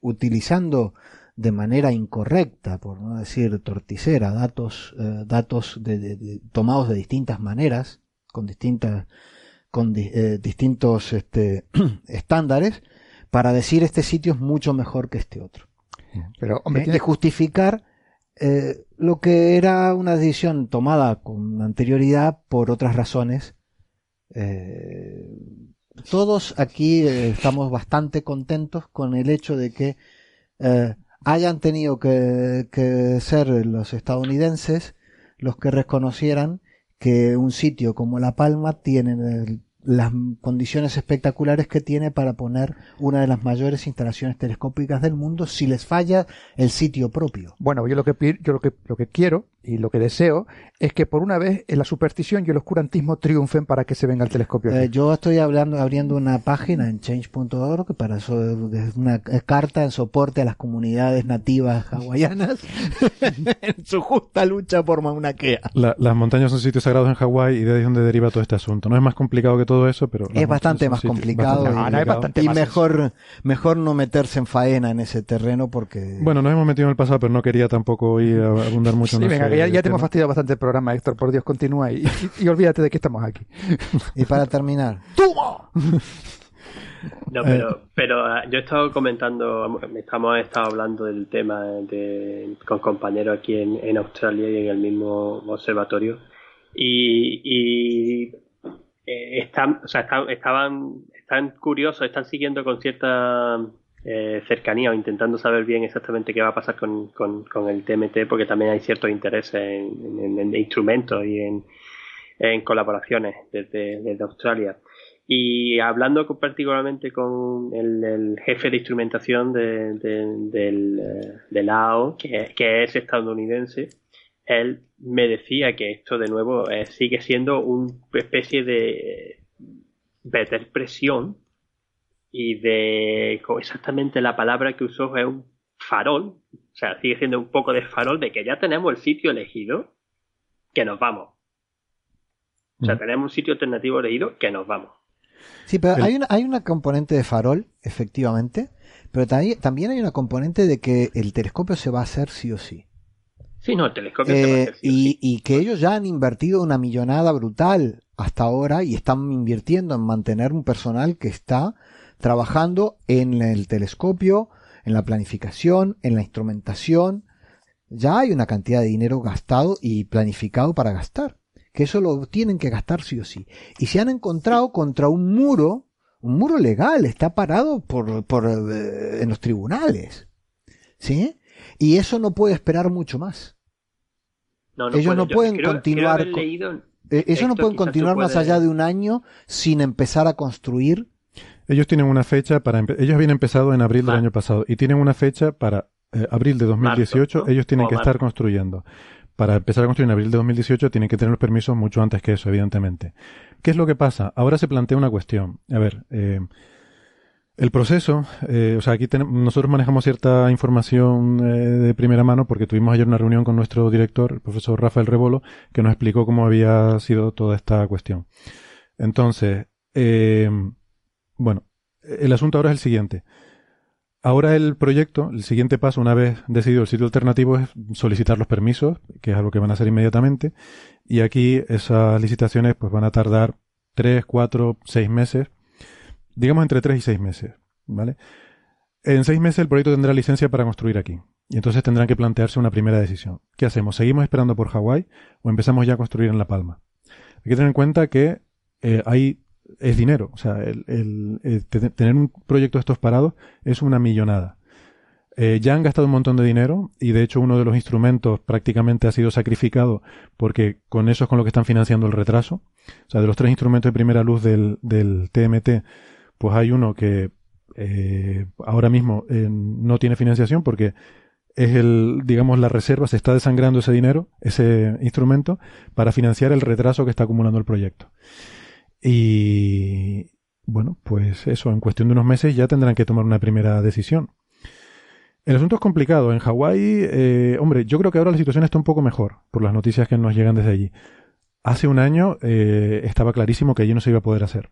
utilizando de manera incorrecta, por no decir torticera, datos, eh, datos de, tomados de distintas maneras, con distintas, con eh, distintos este, estándares, para decir este sitio es mucho mejor que este otro. Pero hombre, de justificar eh, lo que era una decisión tomada con anterioridad por otras razones. Eh, todos aquí eh, estamos bastante contentos con el hecho de que hayan tenido que, que ser los estadounidenses los que reconocieran que un sitio como La Palma tiene las condiciones espectaculares que tiene para poner una de las mayores instalaciones telescópicas del mundo si les falla el sitio propio. Bueno, yo lo que yo lo que lo que quiero y lo que deseo es que por una vez la superstición y el oscurantismo triunfen para que se venga el telescopio. Eh, yo estoy hablando, abriendo una página en change.org para eso es una carta en soporte a las comunidades nativas hawaianas en su justa lucha por Mauna Kea. las montañas son sitios sagrados en Hawái y de ahí es donde deriva todo este asunto. No es más complicado que todo eso, pero es bastante más complicado, y, mejor mejor no meterse en faena en ese terreno porque bueno, nos hemos metido en el pasado, pero no quería tampoco ir a abundar mucho en eso ya, te hemos fastidiado bastante el programa, Héctor. Por Dios, continúa y, olvídate de que estamos aquí. y para terminar. ¡Toma! No, pero, pero ah, yo he estado comentando, estamos estado hablando del tema con compañeros aquí en, Australia y en el mismo observatorio y, eh, están, o sea, estaban, están curiosos, están siguiendo con cierta eh, cercanía o intentando saber bien exactamente qué va a pasar con, con, el TMT, porque también hay ciertos intereses en, instrumentos y en, colaboraciones desde, Australia. Y hablando particularmente con el, jefe de instrumentación de, del, eh, de LAO, que, es estadounidense, él me decía que esto de nuevo eh, sigue siendo una especie de meter presión y de exactamente la palabra que usó es un farol, o sea, sigue siendo un poco de farol de que ya tenemos el sitio elegido, que nos vamos. O sea, mm. tenemos un sitio alternativo elegido, que nos vamos. Sí, pero hay una, hay una componente de farol, efectivamente, pero también hay una componente de que el telescopio se va a hacer sí o sí. Sí, no, el telescopio se va a eh, hacer sí y, o sí. y que ellos ya han invertido una millonada brutal hasta ahora y están invirtiendo en mantener un personal que está trabajando en el telescopio, en la planificación, en la instrumentación. Ya hay una cantidad de dinero gastado y planificado para gastar. Que eso lo tienen que gastar sí o sí. Y se han encontrado contra un muro, un muro legal, está parado por, por eh, en los tribunales. ¿Sí? Y eso no puede esperar mucho más. Ellos no pueden continuar. ellos no pueden continuar más allá de un año sin empezar a construir ellos tienen una fecha para... Ellos habían empezado en abril del año pasado y tienen una fecha para eh, abril de 2018. ellos tienen que estar construyendo. para empezar a construir en abril de 2018 tienen que tener los permisos mucho antes que eso, evidentemente. ¿Qué es lo que pasa? Ahora se plantea una cuestión. A ver, eh, el proceso, eh, o sea, aquí nosotros manejamos cierta información eh, de primera mano porque tuvimos ayer una reunión con nuestro director, el profesor Rafael Rebolo, que nos explicó cómo había sido toda esta cuestión. Entonces, eh, bueno, el asunto ahora es el siguiente. Ahora el proyecto, el siguiente paso, una vez decidido el sitio alternativo, es solicitar los permisos, que es algo que van a hacer inmediatamente. Y aquí esas licitaciones pues van a tardar tres, cuatro, seis meses digamos entre 3 y 6 meses, ¿vale? En 6 meses el proyecto tendrá licencia para construir aquí. Y entonces tendrán que plantearse una primera decisión. ¿Qué hacemos? ¿Seguimos esperando por Hawái o empezamos ya a construir en La Palma? Hay que tener en cuenta que eh, ahí es dinero. O sea, el, tener un proyecto de estos parados es una millonada. Eh, ya han gastado un montón de dinero y de hecho uno de los instrumentos prácticamente ha sido sacrificado porque con eso es con lo que están financiando el retraso. O sea, de los tres instrumentos de primera luz del, TMT, pues hay uno que eh, ahora mismo eh, no tiene financiación porque es el, digamos, la reserva, se está desangrando ese dinero, ese instrumento, para financiar el retraso que está acumulando el proyecto. Y bueno, pues eso, en cuestión de unos meses ya tendrán que tomar una primera decisión. El asunto es complicado. En Hawái, eh, hombre, yo creo que ahora la situación está un poco mejor por las noticias que nos llegan desde allí. Hace un año estaba clarísimo que allí no se iba a poder hacer.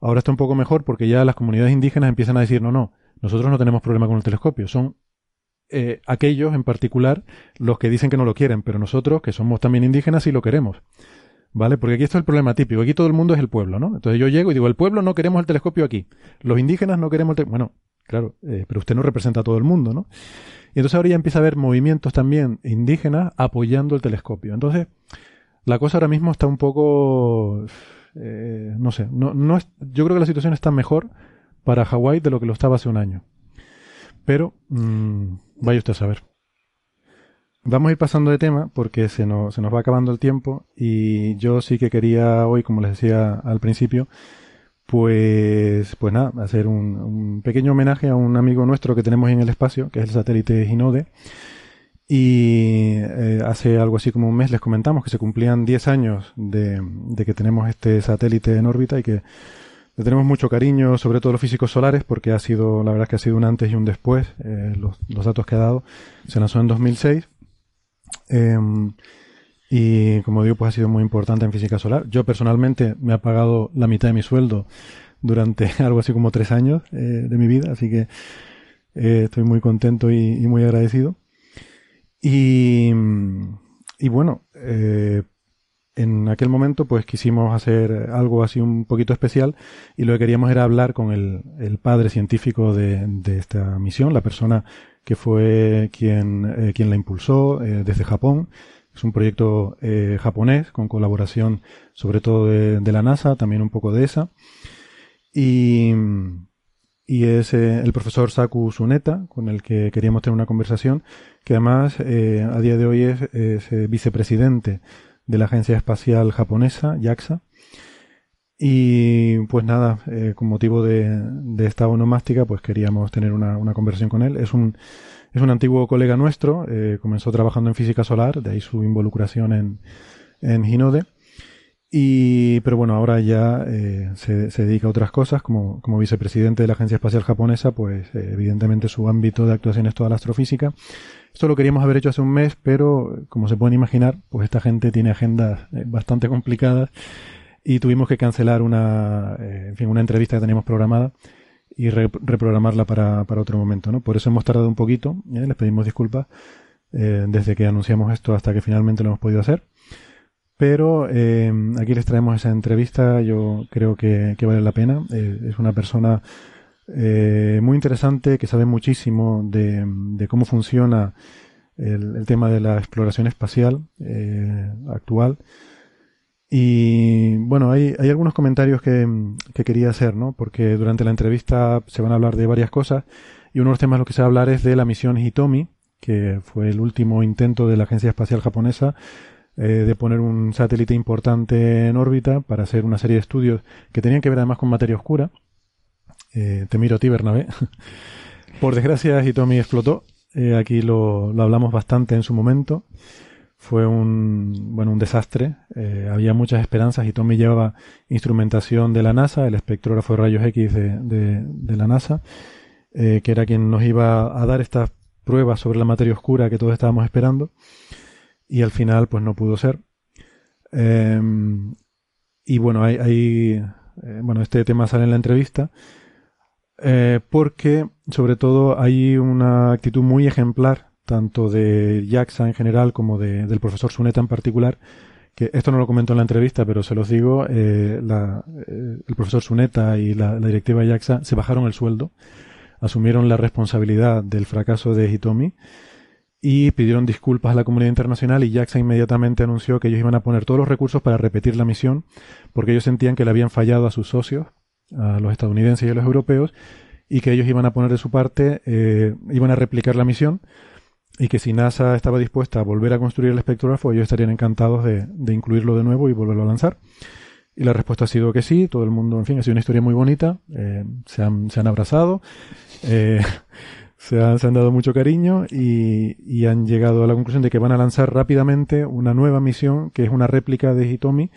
Ahora está un poco mejor porque ya las comunidades indígenas empiezan a decir, no, no, nosotros no tenemos problema con el telescopio, son eh, aquellos en particular los que dicen que no lo quieren, pero nosotros, que somos también indígenas, sí lo queremos. ¿Vale? Porque aquí está el problema típico, aquí todo el mundo es el pueblo, ¿no? Entonces yo llego y digo, el pueblo no queremos el telescopio aquí, los indígenas no queremos el telescopio. Bueno, claro, eh, pero usted no representa a todo el mundo, ¿no? Y entonces ahora ya empieza a haber movimientos también indígenas apoyando el telescopio. Entonces, la cosa ahora mismo está un poco eh, no sé, no, no es, yo creo que la situación está mejor para Hawái de lo que lo estaba hace un año. Pero mmm, vaya usted a saber. Vamos a ir pasando de tema porque se nos, se nos va acabando el tiempo y yo sí que quería hoy, como les decía al principio, pues, pues nada, hacer un, un pequeño homenaje a un amigo nuestro que tenemos en el espacio, que es el satélite Ginode y eh, hace algo así como un mes les comentamos que se cumplían 10 años de, que tenemos este satélite en órbita y que le tenemos mucho cariño, sobre todo los físicos solares, porque ha sido, la verdad que ha sido un antes y un después, eh, los, datos que ha dado. Se lanzó en 2006. Em, y como digo, pues ha sido muy importante en física solar. Yo personalmente me ha pagado la mitad de mi sueldo durante algo así como tres años eh, de mi vida, así que estoy muy contento y muy agradecido. Y, bueno, eh, en aquel momento pues quisimos hacer algo así un poquito especial y lo que queríamos era hablar con el, padre científico de, esta misión, la persona que fue quien, eh, quien la impulsó eh, desde Japón. Es un proyecto eh, japonés con colaboración sobre todo de, la NASA, también un poco de esa. Y, y es el profesor Saku Suneta, con el que queríamos tener una conversación, que además a día de hoy es, eh, vicepresidente de la Agencia Espacial Japonesa, JAXA. Y pues nada, con motivo de, esta onomástica, pues queríamos tener una, conversación con él. Es un, es un antiguo colega nuestro, comenzó trabajando en física solar, de ahí su involucración en, en Hinode y, pero bueno, ahora ya eh, se, se, dedica a otras cosas, como, como vicepresidente de la Agencia Espacial Japonesa, pues eh, evidentemente su ámbito de actuación es toda la astrofísica. Esto lo queríamos haber hecho hace un mes, pero como se pueden imaginar, pues esta gente tiene agendas eh, bastante complicadas y tuvimos que cancelar una, en fin, una entrevista que teníamos programada y reprogramarla para, para otro momento, ¿no? Por eso hemos tardado un poquito, les pedimos disculpas desde que anunciamos esto hasta que finalmente lo hemos podido hacer. Pero eh, aquí les traemos esa entrevista, yo creo que, vale la pena. Eh, es una persona eh, muy interesante que sabe muchísimo de, cómo funciona el, tema de la exploración espacial actual. Y bueno, hay, hay algunos comentarios que, que, quería hacer, ¿no? Porque durante la entrevista se van a hablar de varias cosas y uno de los temas de los que se va a hablar es de la misión Hitomi, que fue el último intento de la Agencia Espacial Japonesa eh, de poner un satélite importante en órbita para hacer una serie de estudios que tenían que ver además con materia oscura. Eh, te miro a ti, Bernabé. Por desgracia, Hitomi explotó. Eh, aquí lo, lo, hablamos bastante en su momento. Fue un, bueno, un desastre. Eh, había muchas esperanzas y Tommy llevaba instrumentación de la NASA, el espectrógrafo de rayos X de, de, la NASA, eh, que era quien nos iba a dar estas pruebas sobre la materia oscura que todos estábamos esperando. Y al final, pues no pudo ser. Em, y bueno, hay, hay eh, bueno, este tema sale en la entrevista. porque, sobre todo, hay una actitud muy ejemplar tanto de JAXA en general como de, del profesor Suneta en particular, que esto no lo comento en la entrevista, pero se los digo, eh, eh, el profesor Suneta y la, directiva de JAXA se bajaron el sueldo, asumieron la responsabilidad del fracaso de Hitomi y pidieron disculpas a la comunidad internacional y JAXA inmediatamente anunció que ellos iban a poner todos los recursos para repetir la misión porque ellos sentían que le habían fallado a sus socios, a los estadounidenses y a los europeos, y que ellos iban a poner de su parte, eh, iban a replicar la misión y que si NASA estaba dispuesta a volver a construir el espectrógrafo, ellos estarían encantados de, incluirlo de nuevo y volverlo a lanzar. Y la respuesta ha sido que sí, todo el mundo, en fin, ha sido una historia muy bonita, eh, se, han, se, han, abrazado, eh, se, han, se, han, dado mucho cariño y, y, han llegado a la conclusión de que van a lanzar rápidamente una nueva misión que es una réplica de Hitomi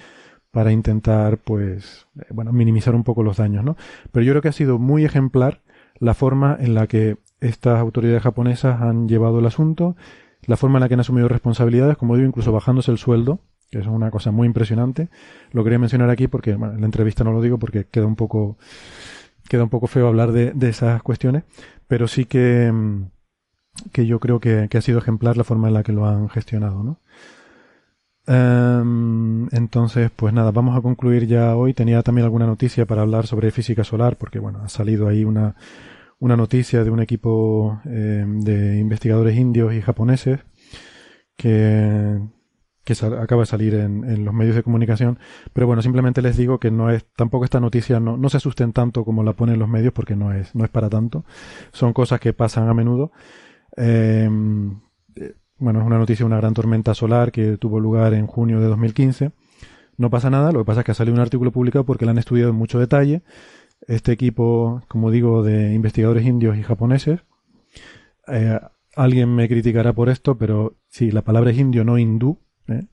para intentar, pues, eh, bueno, minimizar un poco los daños, ¿no? Pero yo creo que ha sido muy ejemplar la forma en la que estas autoridades japonesas han llevado el asunto, la forma en la que han asumido responsabilidades, como digo, incluso bajándose el sueldo, que es una cosa muy impresionante. Lo quería mencionar aquí porque, bueno, en la entrevista no lo digo porque queda un poco, queda un poco feo hablar de, esas cuestiones, pero sí que, que yo creo que, ha sido ejemplar la forma en la que lo han gestionado, ¿no? Em, entonces, pues nada, vamos a concluir ya hoy. Tenía también alguna noticia para hablar sobre física solar, porque bueno, ha salido ahí una, una noticia de un equipo eh, de investigadores indios y japoneses que, que acaba de salir en, los medios de comunicación. Pero bueno, simplemente les digo que no es, tampoco esta noticia no, no se asusten tanto como la ponen los medios porque no es, no es para tanto. Son cosas que pasan a menudo. Eh, bueno, es una noticia de una gran tormenta solar que tuvo lugar en junio de 2015. No pasa nada, lo que pasa es que ha salido un artículo publicado porque la han estudiado en mucho detalle este equipo, como digo, de investigadores indios y japoneses. Eh, alguien me criticará por esto, pero sí, la palabra es indio, no hindú. ¿eh?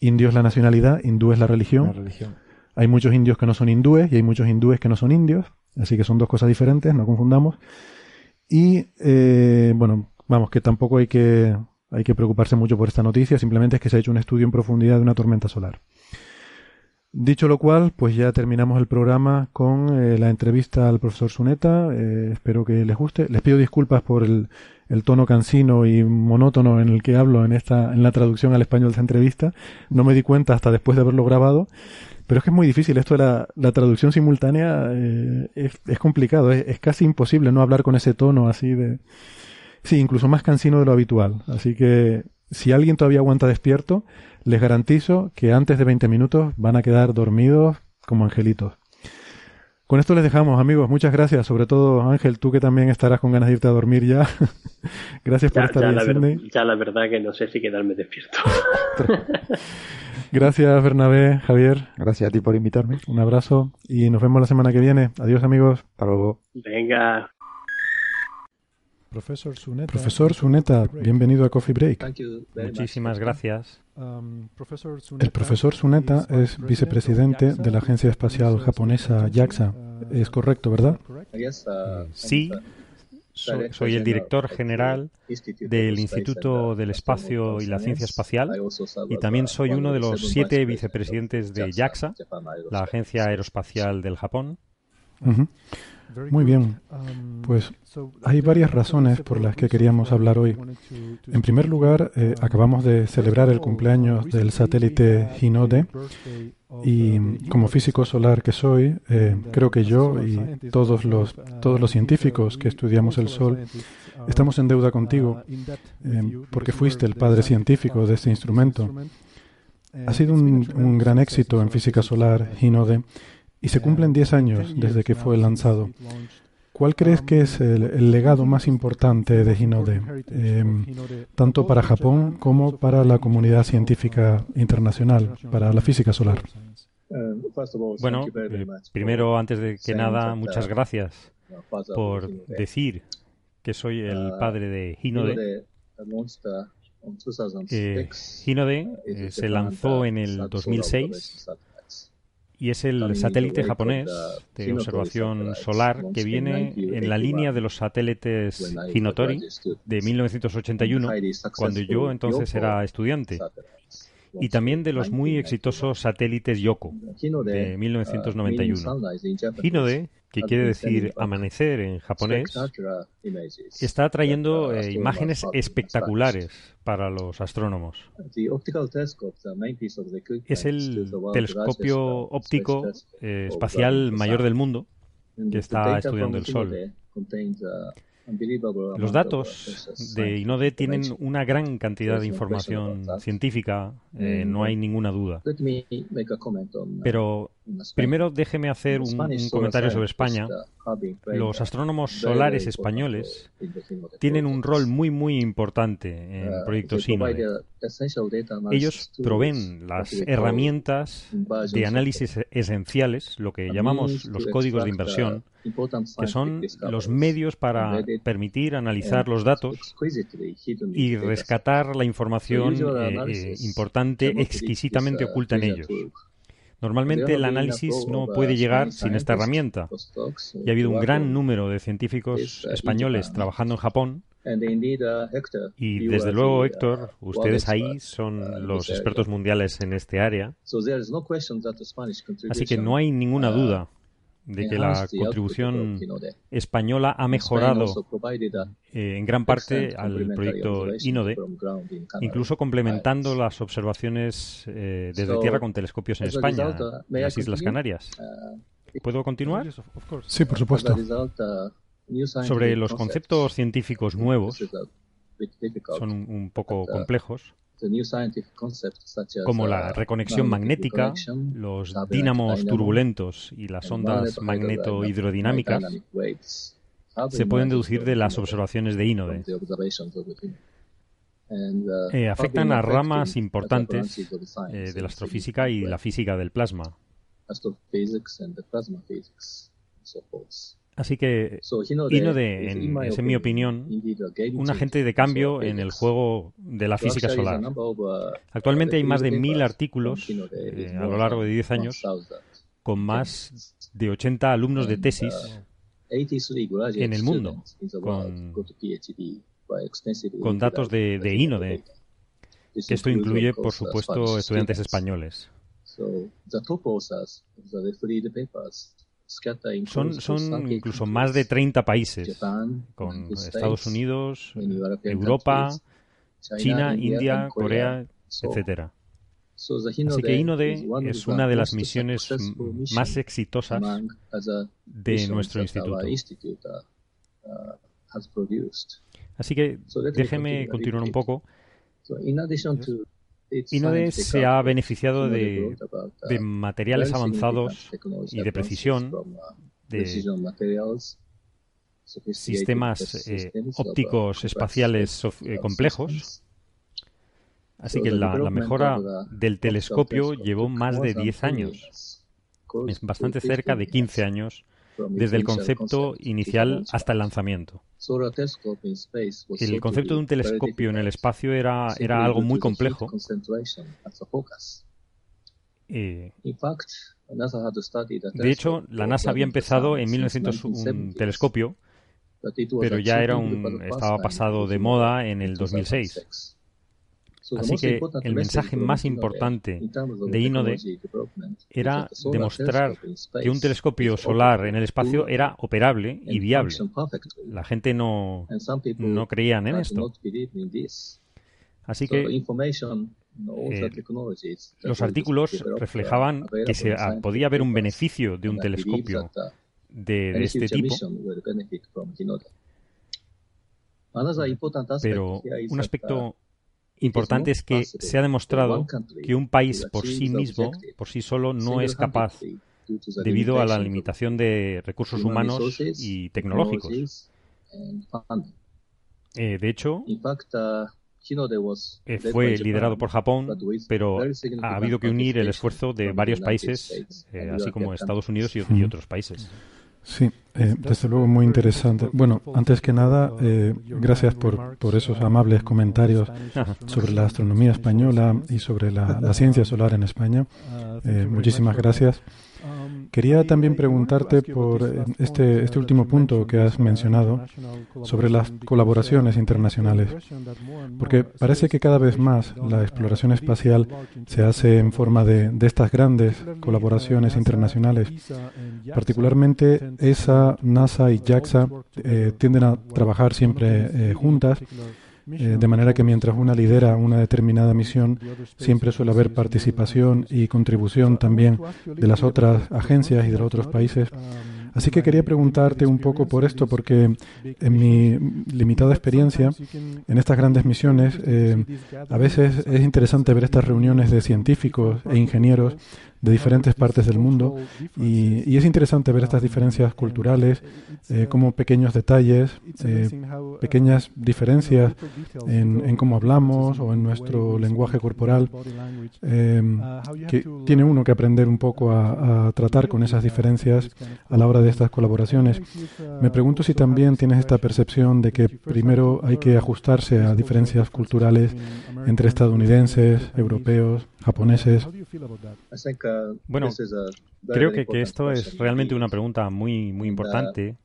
Indio es la nacionalidad, hindú es la religión. Hay muchos indios que no son hindúes y hay muchos hindúes que no son indios, así que son dos cosas diferentes, no confundamos. Y eh, bueno, vamos, que tampoco hay que, hay que preocuparse mucho por esta noticia, simplemente es que se ha hecho un estudio en profundidad de una tormenta solar. Dicho lo cual, pues ya terminamos el programa con eh, la entrevista al profesor Suneta. Eh, espero que les guste. Les pido disculpas por el, tono cansino y monótono en el que hablo en esta, en la traducción al español de esta entrevista. No me di cuenta hasta después de haberlo grabado. Pero es que es muy difícil. Esto de la, traducción simultánea eh, es, es, complicado. Es, es casi imposible no hablar con ese tono así de. Sí, incluso más cansino de lo habitual. Así que si alguien todavía aguanta despierto, les garantizo que antes de 20 minutos van a quedar dormidos como angelitos. Con esto les dejamos, amigos. Muchas gracias. Sobre todo, Ángel, tú que también estarás con ganas de irte a dormir ya. gracias por estar ya Ya la verdad que no sé si quedarme despierto. gracias, Bernabé, Javier. Gracias a ti por invitarme. Un abrazo y nos vemos la semana que viene. Adiós, amigos. Hasta luego. Venga. Profesor Suneta. Profesor Suneta, bienvenido a Coffee Break. Muchísimas gracias. Um, El profesor Suneta es vicepresidente de la Agencia Espacial Japonesa JAXA. Uh, es correcto, ¿verdad? Uh, sí. Soy, el director general del Instituto del Espacio y la Ciencia Espacial y también soy uno de los siete vicepresidentes de JAXA, la Agencia Aeroespacial del Japón. Muy bien, pues hay varias razones por las que queríamos hablar hoy. En primer lugar, eh, acabamos de celebrar el cumpleaños del satélite Hinode y como físico solar que soy, eh, creo que yo y todos los, todos los científicos que estudiamos el Sol estamos en deuda contigo eh, porque fuiste el padre científico de este instrumento. Ha sido un, un gran éxito en física solar, Hinode y se cumplen 10 años desde que fue lanzado. ¿Cuál crees que es el, legado más importante de Hinode, em, tanto para Japón como para la comunidad científica internacional, para la física solar? Bueno, eh, primero, antes de que nada, muchas gracias por decir que soy el padre de Hinode. Eh, Hinode eh, se lanzó en el 2006 y es el satélite japonés de observación solar que viene en la línea de los satélites Hinotori de 1981, cuando yo entonces era estudiante, y también de los muy exitosos satélites Yoko de 1991. Hinode que quiere decir amanecer en japonés, está trayendo eh, imágenes espectaculares para los astrónomos. Es el telescopio óptico eh, espacial mayor del mundo que está estudiando el Sol. Los datos de INODE tienen una gran cantidad de información científica, eh, no hay ninguna duda. Pero primero déjeme hacer un, comentario sobre España. Los astrónomos solares españoles tienen un rol muy, muy importante en el proyecto INODE. Ellos proveen las herramientas de análisis esenciales, lo que llamamos los códigos de inversión, que son los medios para permitir analizar los datos y rescatar la información eh, eh, importante exquisitamente oculta en ellos. Normalmente el análisis no puede llegar sin esta herramienta. Y ha habido un gran número de científicos españoles trabajando en Japón. Y desde luego, Héctor, ustedes ahí son los expertos mundiales en este área. Así que no hay ninguna duda de que la contribución española ha mejorado eh, en gran parte al proyecto INODE, incluso complementando las observaciones eh, desde tierra con telescopios en España, en las Islas Canarias. ¿Puedo continuar? Sí, por supuesto. Sobre los conceptos científicos nuevos, son un poco complejos como la reconexión magnética, los dínamos turbulentos y las ondas magneto-hidrodinámicas, se pueden deducir de las observaciones de Inode. Eh, afectan a ramas importantes eh, de la astrofísica y la física del plasma. Así que Inode es, en mi opinión, un agente de cambio en el juego de la física solar. Actualmente hay más de mil artículos eh, a lo largo de 10 años con más de 80 alumnos de tesis en el mundo con, datos de, de Inode. Esto incluye, por supuesto, estudiantes españoles. Son, son incluso más de 30 países, con Estados Unidos, Europa, China, India, Corea, etcétera. Así que INODE es una de las misiones más exitosas de nuestro instituto. Así que déjeme continuar un poco. Inode se ha beneficiado de, materiales avanzados y de precisión, de sistemas eh, ópticos espaciales eh, complejos. Así que la, la, mejora del telescopio llevó más de 10 años. Es bastante cerca de 15 años desde el concepto inicial hasta el lanzamiento. El concepto de un telescopio en el espacio era, era algo muy complejo. Eh, de hecho, la NASA había empezado en 1901 un telescopio, pero ya era un, estaba pasado de moda en el 2006. Así que el mensaje más importante de Inode era demostrar que un telescopio solar en el espacio era operable y viable. La gente no, no creían en esto. Así que eh, los artículos reflejaban que se, podía haber un beneficio de un telescopio de este tipo. Pero un aspecto importante es que se ha demostrado que un país por sí mismo, por sí solo, no es capaz debido a la limitación de recursos humanos y tecnológicos. Eh, de hecho, eh, fue liderado por Japón, pero ha habido que unir el esfuerzo de varios países, eh, así como Estados Unidos y, otros países. Sí, eh, desde luego muy interesante. Bueno, antes que nada, eh, gracias por, por, esos amables comentarios sobre la astronomía española y sobre la, la ciencia solar en España. Eh, muchísimas gracias. Quería también preguntarte por eh, este, este último punto que has mencionado sobre las colaboraciones internacionales, porque parece que cada vez más la exploración espacial se hace en forma de, de estas grandes colaboraciones internacionales. Particularmente ESA, NASA y JAXA eh, tienden a trabajar siempre eh, juntas eh, de manera que mientras una lidera una determinada misión, siempre suele haber participación y contribución también de las otras agencias y de los otros países. Así que quería preguntarte un poco por esto, porque en mi limitada experiencia en estas grandes misiones, eh, a veces es interesante ver estas reuniones de científicos e ingenieros de diferentes partes del mundo y, es interesante ver estas diferencias culturales eh, como pequeños detalles, eh, pequeñas diferencias en, cómo hablamos o en nuestro lenguaje corporal, em, que tiene uno que aprender un poco a, tratar con esas diferencias a la hora de estas colaboraciones. Me pregunto si también tienes esta percepción de que primero hay que ajustarse a diferencias culturales entre estadounidenses, europeos, japoneses. Bueno, creo que, que esto es realmente una pregunta muy, muy importante.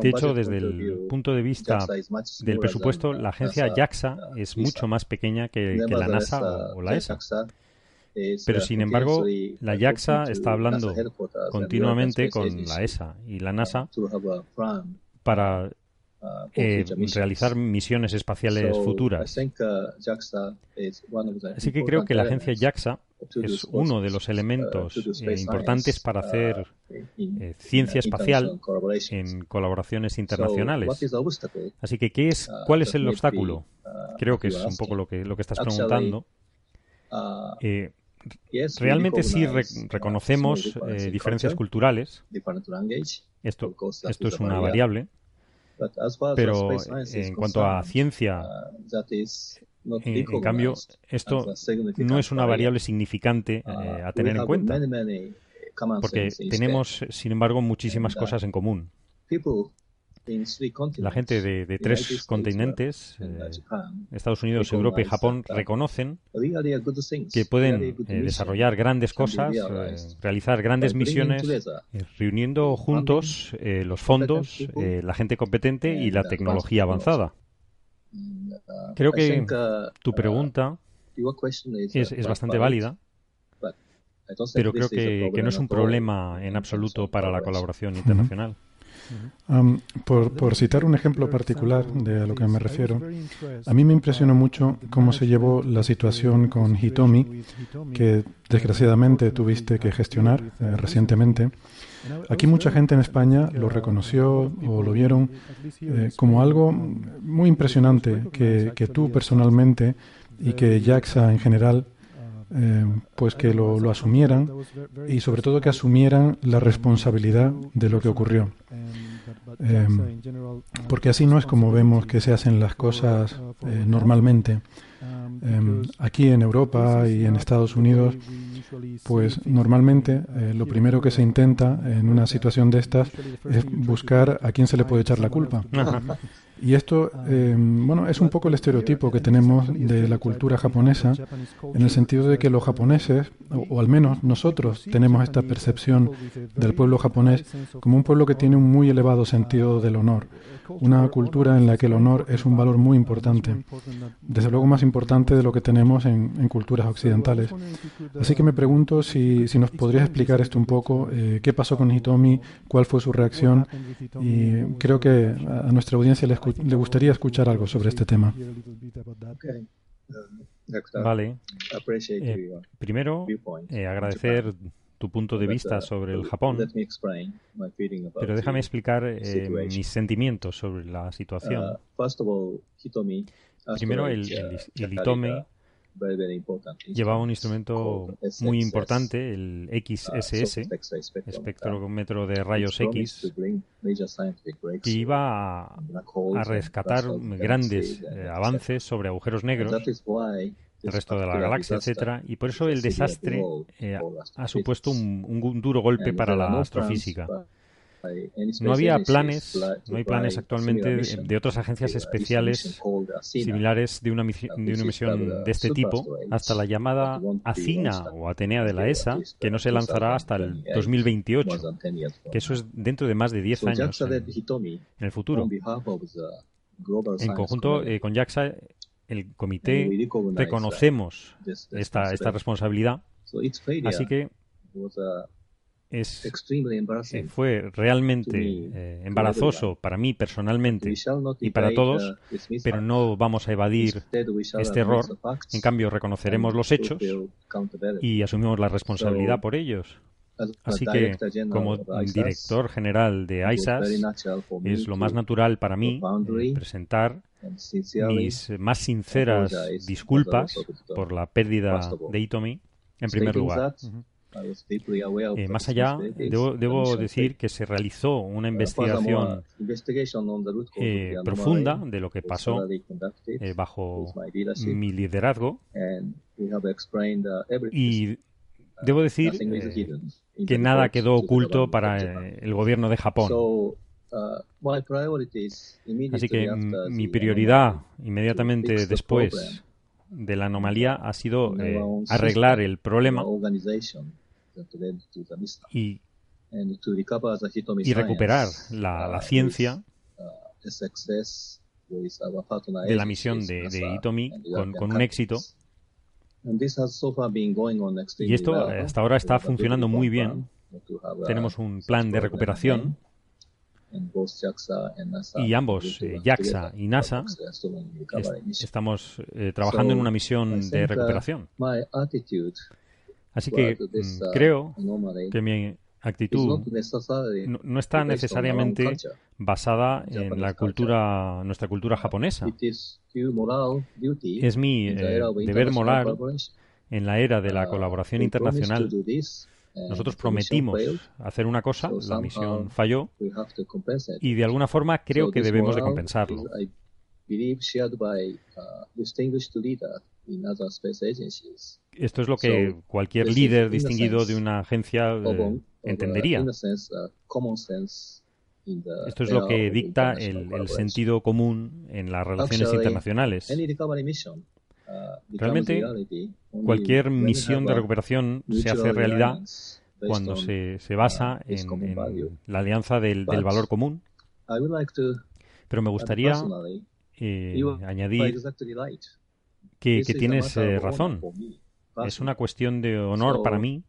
De hecho, desde el punto de vista del presupuesto, la agencia JAXA es mucho más pequeña que, que la NASA o, la ESA. Pero sin embargo, la JAXA está hablando continuamente con la ESA y la NASA para eh, realizar misiones espaciales futuras. Así que creo que la agencia JAXA es uno de los elementos eh, importantes para hacer eh, ciencia espacial en colaboraciones internacionales. Así que, ¿qué es, ¿cuál es el obstáculo? Creo que es un poco lo que, lo que estás preguntando. realmente sí reconocemos diferencias culturales. Esto, esto es una variable. Pero en cuanto a ciencia, uh, en, cambio, esto no es una variable significante uh, eh, a tener en cuenta, porque tenemos, sin embargo, muchísimas uh, cosas en común. La gente de, tres continentes, eh, Estados Unidos, Europa y Japón, reconocen que pueden eh, desarrollar grandes cosas, eh, realizar grandes misiones, reuniendo juntos los fondos, la gente competente y la tecnología avanzada. Creo que tu pregunta es, bastante válida, pero creo que, que no es un problema en absoluto para la colaboración internacional por, citar un ejemplo particular de a lo que me refiero, a mí me impresionó mucho cómo se llevó la situación con Hitomi, que desgraciadamente tuviste que gestionar eh, recientemente. Aquí mucha gente en España lo reconoció o lo vieron eh, como algo muy impresionante que, que tú personalmente y que JAXA en general eh, pues que lo, lo, asumieran y sobre todo que asumieran la responsabilidad de lo que ocurrió. Eh, porque así no es como vemos que se hacen las cosas eh, normalmente. aquí en Europa y en Estados Unidos, pues normalmente lo primero que se intenta en una situación de estas es buscar a quién se le puede echar la culpa. Y esto, eh, bueno, es un poco el estereotipo que tenemos de la cultura japonesa, en el sentido de que los japoneses, o, al menos nosotros, tenemos esta percepción del pueblo japonés como un pueblo que tiene un muy elevado sentido del honor, una cultura en la que el honor es un valor muy importante, desde luego más importante de lo que tenemos en, culturas occidentales. Así que me pregunto si, si nos podrías explicar esto un poco, eh, qué pasó con Hitomi, cuál fue su reacción, y creo que a nuestra audiencia les le gustaría escuchar algo sobre este tema. Vale. Eh, primero, eh, agradecer tu punto de vista sobre el Japón, pero déjame explicar eh, mis sentimientos sobre la situación. Primero, el, el, el Itome llevaba un instrumento muy importante, el XSS, uh, espectrómetro de rayos X, que iba a, rescatar grandes eh, avances sobre agujeros negros el resto de la galaxia, etcétera, y por eso el desastre eh, ha supuesto un, duro golpe para la astrofísica. No había planes, no hay planes actualmente de otras agencias especiales similares de una, de una misión de este tipo hasta la llamada ACINA o Atenea de la ESA, que no se lanzará hasta el 2028, que eso es dentro de más de 10 años en, en el futuro. En conjunto eh, con JAXA, el comité reconocemos esta, esta responsabilidad, así que es, eh, fue realmente eh, embarazoso para mí personalmente y para todos, pero no vamos a evadir este error. En cambio, reconoceremos los hechos y asumimos la responsabilidad por ellos. Así que, como director general de ISAS, es lo más natural para mí eh, presentar mis más sinceras disculpas por la pérdida de Itomi, en primer lugar. Eh, más allá, debo, decir que se realizó una investigación eh, profunda de lo que pasó eh, bajo mi liderazgo. Y debo decir que nada quedó oculto para el gobierno de Japón. Así que mi prioridad inmediatamente después de la anomalía ha sido arreglar el problema y, y recuperar la, la ciencia de la misión de, de Itomi con, con un éxito. Y esto hasta ahora está funcionando muy bien. Tenemos un plan de recuperación y ambos, JAXA y NASA, estamos eh, trabajando en una misión de recuperación. Así que mm, creo que mi actitud no, está necesariamente basada en la cultura, nuestra cultura japonesa. Es mi eh, deber moral en la era de la uh, colaboración internacional. Nosotros prometimos hacer una cosa, la misión falló y de alguna forma creo que debemos de compensarlo. Esto es lo que cualquier líder distinguido de una agencia eh, entendería. Uh, Esto es lo que dicta el, sentido común en las relaciones internacionales. Uh, Realmente, cualquier misión de recuperación se hace realidad cuando se, se basa uh, en, la alianza del, valor común. Pero me gustaría eh, añadir que, tienes eh, razón. Es una cuestión de honor para mí.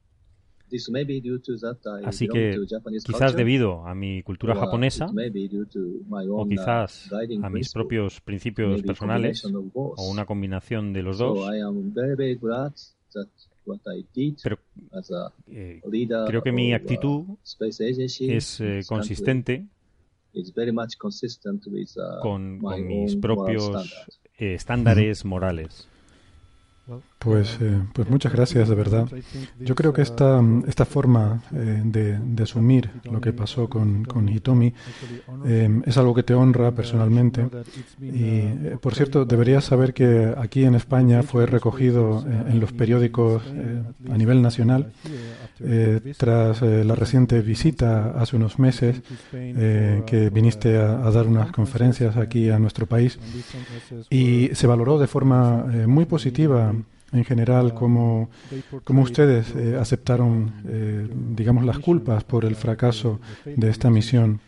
Así que quizás debido a mi cultura japonesa o uh, quizás a mis propios principios personales o una combinación de los dos, pero eh, creo que mi actitud es eh, consistente con, con mis propios eh, estándares morales. Pues, eh, pues muchas gracias, de verdad. Yo creo que esta, esta forma eh, de, asumir lo que pasó con, con Hitomi eh, es algo que te honra personalmente. Y, por cierto, deberías saber que aquí en España fue recogido en los periódicos a nivel nacional tras la reciente visita hace unos meses que viniste a, dar unas conferencias aquí a nuestro país y se valoró de forma muy positiva en general, cómo, ustedes eh, aceptaron, eh, digamos, las culpas por el fracaso de esta misión.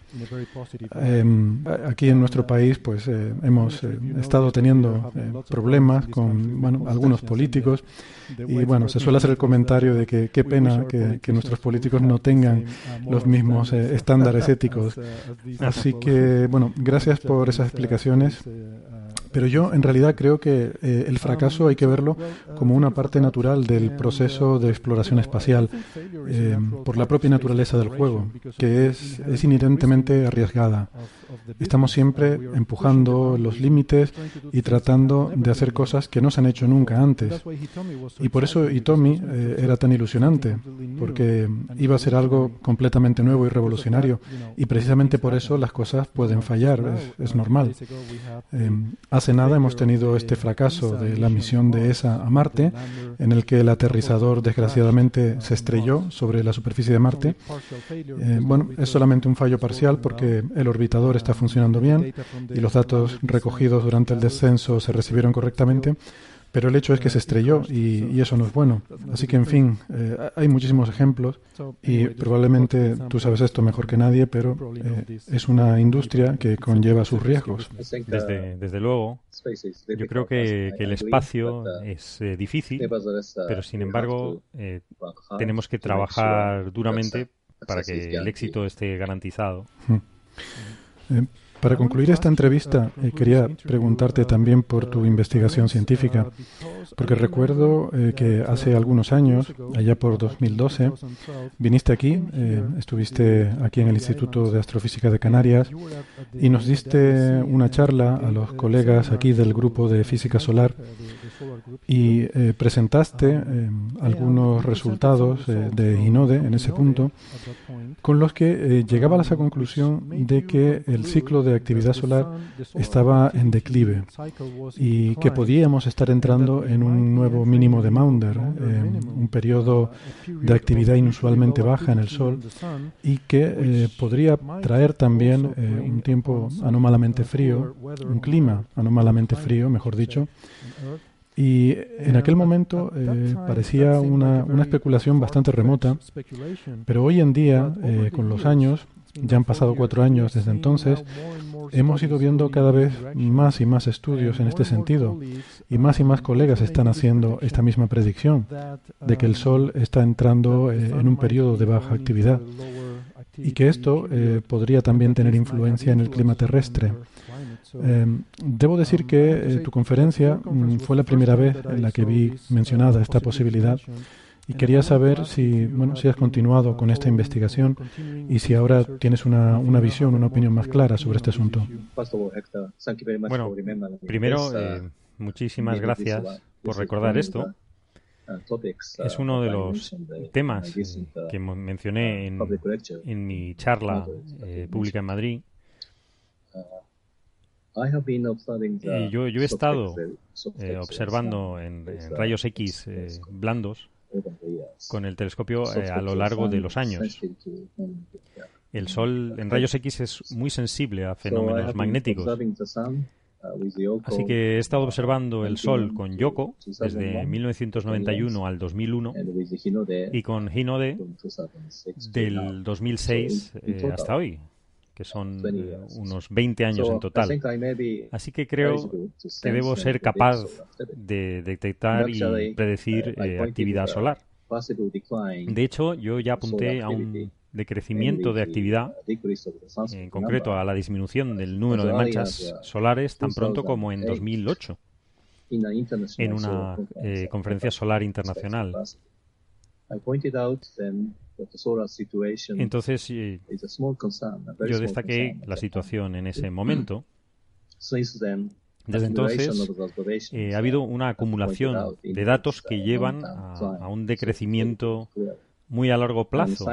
Em, aquí en nuestro país, pues eh, hemos estado teniendo problemas con bueno, algunos políticos y bueno, se suele hacer el comentario de que qué pena que, que nuestros políticos no tengan los mismos estándares éticos. Así que bueno, gracias por esas explicaciones. Pero yo en realidad creo que eh, el fracaso hay que verlo como una parte natural del proceso de exploración espacial, eh, por la propia naturaleza del juego, que es, es inherentemente arriesgada. Estamos siempre empujando los límites y tratando de hacer cosas que no se han hecho nunca antes. Y por eso Itomi eh, era tan ilusionante, porque iba a ser algo completamente nuevo y revolucionario. Y precisamente por eso las cosas pueden fallar, es, normal hace nada hemos tenido este fracaso de la misión de ESA a Marte, en el que el aterrizador desgraciadamente se estrelló sobre la superficie de Marte. Eh, bueno, es solamente un fallo parcial porque el orbitador está funcionando bien y los datos recogidos durante el descenso se recibieron correctamente. Pero el hecho es que se estrelló y, eso no es bueno. Así que, en fin, eh, hay muchísimos ejemplos y probablemente tú sabes esto mejor que nadie, pero eh, es una industria que conlleva sus riesgos. Desde, desde luego, yo creo que, que el espacio es eh, difícil, pero sin embargo tenemos que trabajar duramente para que el éxito esté garantizado. Para concluir esta entrevista, eh, quería preguntarte también por tu investigación científica, porque recuerdo eh, que hace algunos años, allá por 2012, viniste aquí, eh, estuviste aquí en el Instituto de Astrofísica de Canarias y nos diste una charla a los colegas aquí del grupo de física solar y presentaste algunos resultados de INODE en ese punto, con los que llegaba a esa conclusión de que el ciclo de actividad solar estaba en declive y que podíamos estar entrando en un nuevo mínimo de Maunder, un periodo de actividad inusualmente baja en el Sol y que eh, podría traer también eh, un tiempo anómalamente frío, un clima anómalamente frío, mejor dicho, y en aquel momento eh, parecía una, una, especulación bastante remota, pero hoy en día, con los años, ya han pasado cuatro años desde entonces, hemos ido viendo cada vez más y más estudios en este sentido y más y más colegas están haciendo esta misma predicción de que el Sol está entrando eh, en un periodo de baja actividad y que esto eh, podría también tener influencia en el clima terrestre. Eh, debo decir que tu conferencia mm, fue la primera vez en la que vi mencionada esta posibilidad y quería saber si, bueno, si has continuado con esta investigación y si ahora tienes una, una visión, una opinión más clara sobre este asunto. Bueno, primero, eh, muchísimas gracias por recordar esto. Es uno de los temas que mencioné en, en mi charla eh, pública en Madrid. Y yo, yo he estado eh, observando en, rayos X blandos con el telescopio eh, a lo largo de los años. El Sol en rayos X es muy sensible a fenómenos magnéticos. Así que he estado observando el Sol con Yoko desde 1991 al 2001 y con Hinode del 2006 eh, hasta hoy que son eh, unos 20 años en total. Así que creo que debo ser capaz de detectar y predecir eh, actividad solar. De hecho, yo ya apunté a un decrecimiento de actividad, en concreto a la disminución del número de manchas solares tan pronto como en 2008, en una eh, conferencia solar internacional. Entonces, yo destaqué la situación en ese momento. Desde entonces eh, ha habido una acumulación de datos que llevan a, un decrecimiento muy a largo plazo.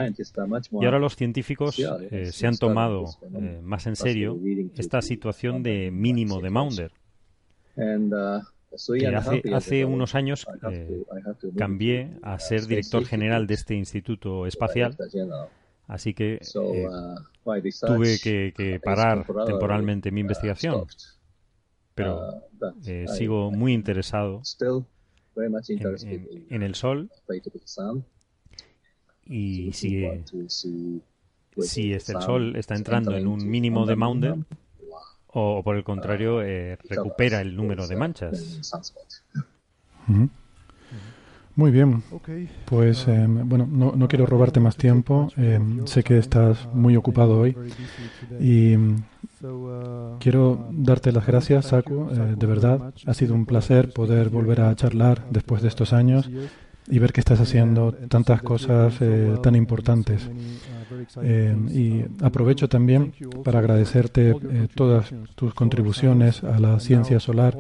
Y ahora los científicos eh, se han tomado eh, más en serio esta situación de mínimo de Maunder. Uh, hace, unos años eh, cambié a ser director general de este instituto espacial, así que eh, uh, tuve que, parar temporalmente mi investigación, pero eh, sigo muy interesado en, el Sol. y si, si este, el Sol está entrando en un mínimo de Maunder, o por el contrario eh, recupera el número de manchas. Muy bien, pues eh, bueno, no, no, quiero robarte más tiempo, eh, sé que estás muy ocupado hoy. Y quiero darte las gracias, Saku, de verdad, ha sido un placer poder volver a charlar después de estos años y ver que estás haciendo tantas cosas tan importantes. Eh, y aprovecho también para agradecerte eh, todas tus contribuciones a la ciencia solar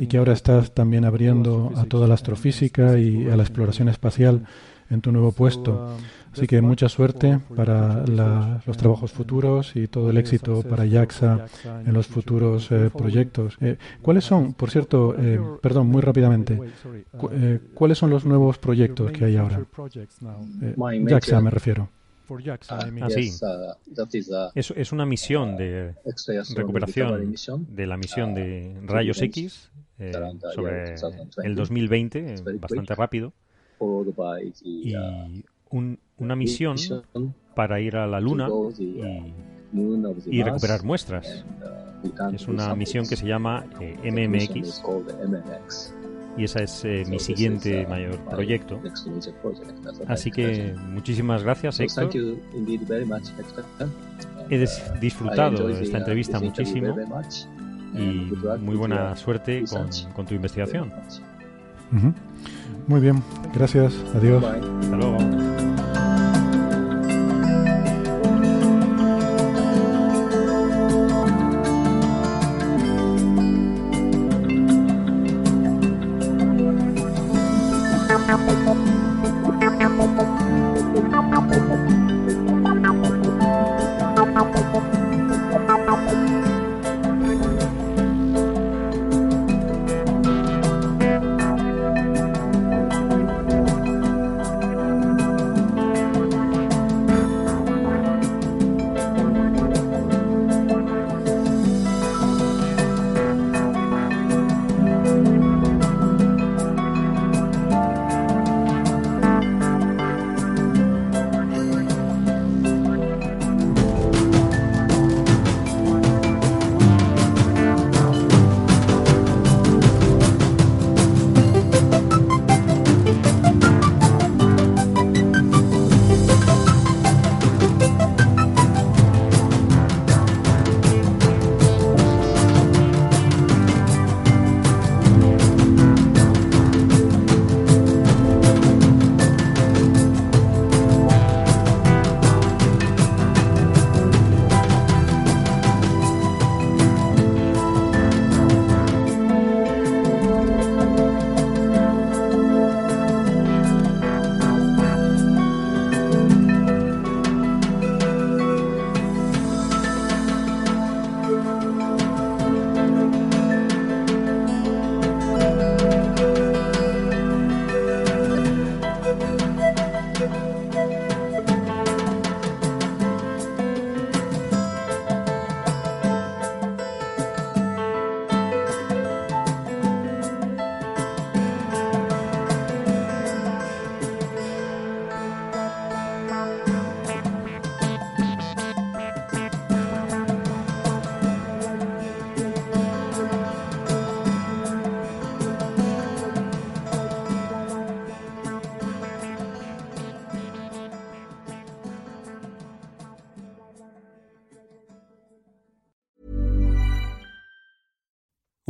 y que ahora estás también abriendo a toda la astrofísica y a la exploración espacial en tu nuevo puesto. Así que mucha suerte para los trabajos futuros y todo el éxito para JAXA en los futuros eh, proyectos. Eh, ¿Cuáles son, por cierto, eh, perdón, muy rápidamente, cuáles son los nuevos proyectos que hay ahora? JAXA me refiero. Ah, sí. Es, es, una misión de recuperación de la misión de rayos X sobre el 2020, bastante rápido, y una misión para ir a la Luna y, recuperar muestras. Es una misión que se llama eh, MMX y esa es eh, mi siguiente mayor proyecto. Así que muchísimas gracias, Héctor. He disfrutado de esta entrevista muchísimo y muy buena suerte con, tu investigación. Muy bien, gracias, adiós. Hasta luego.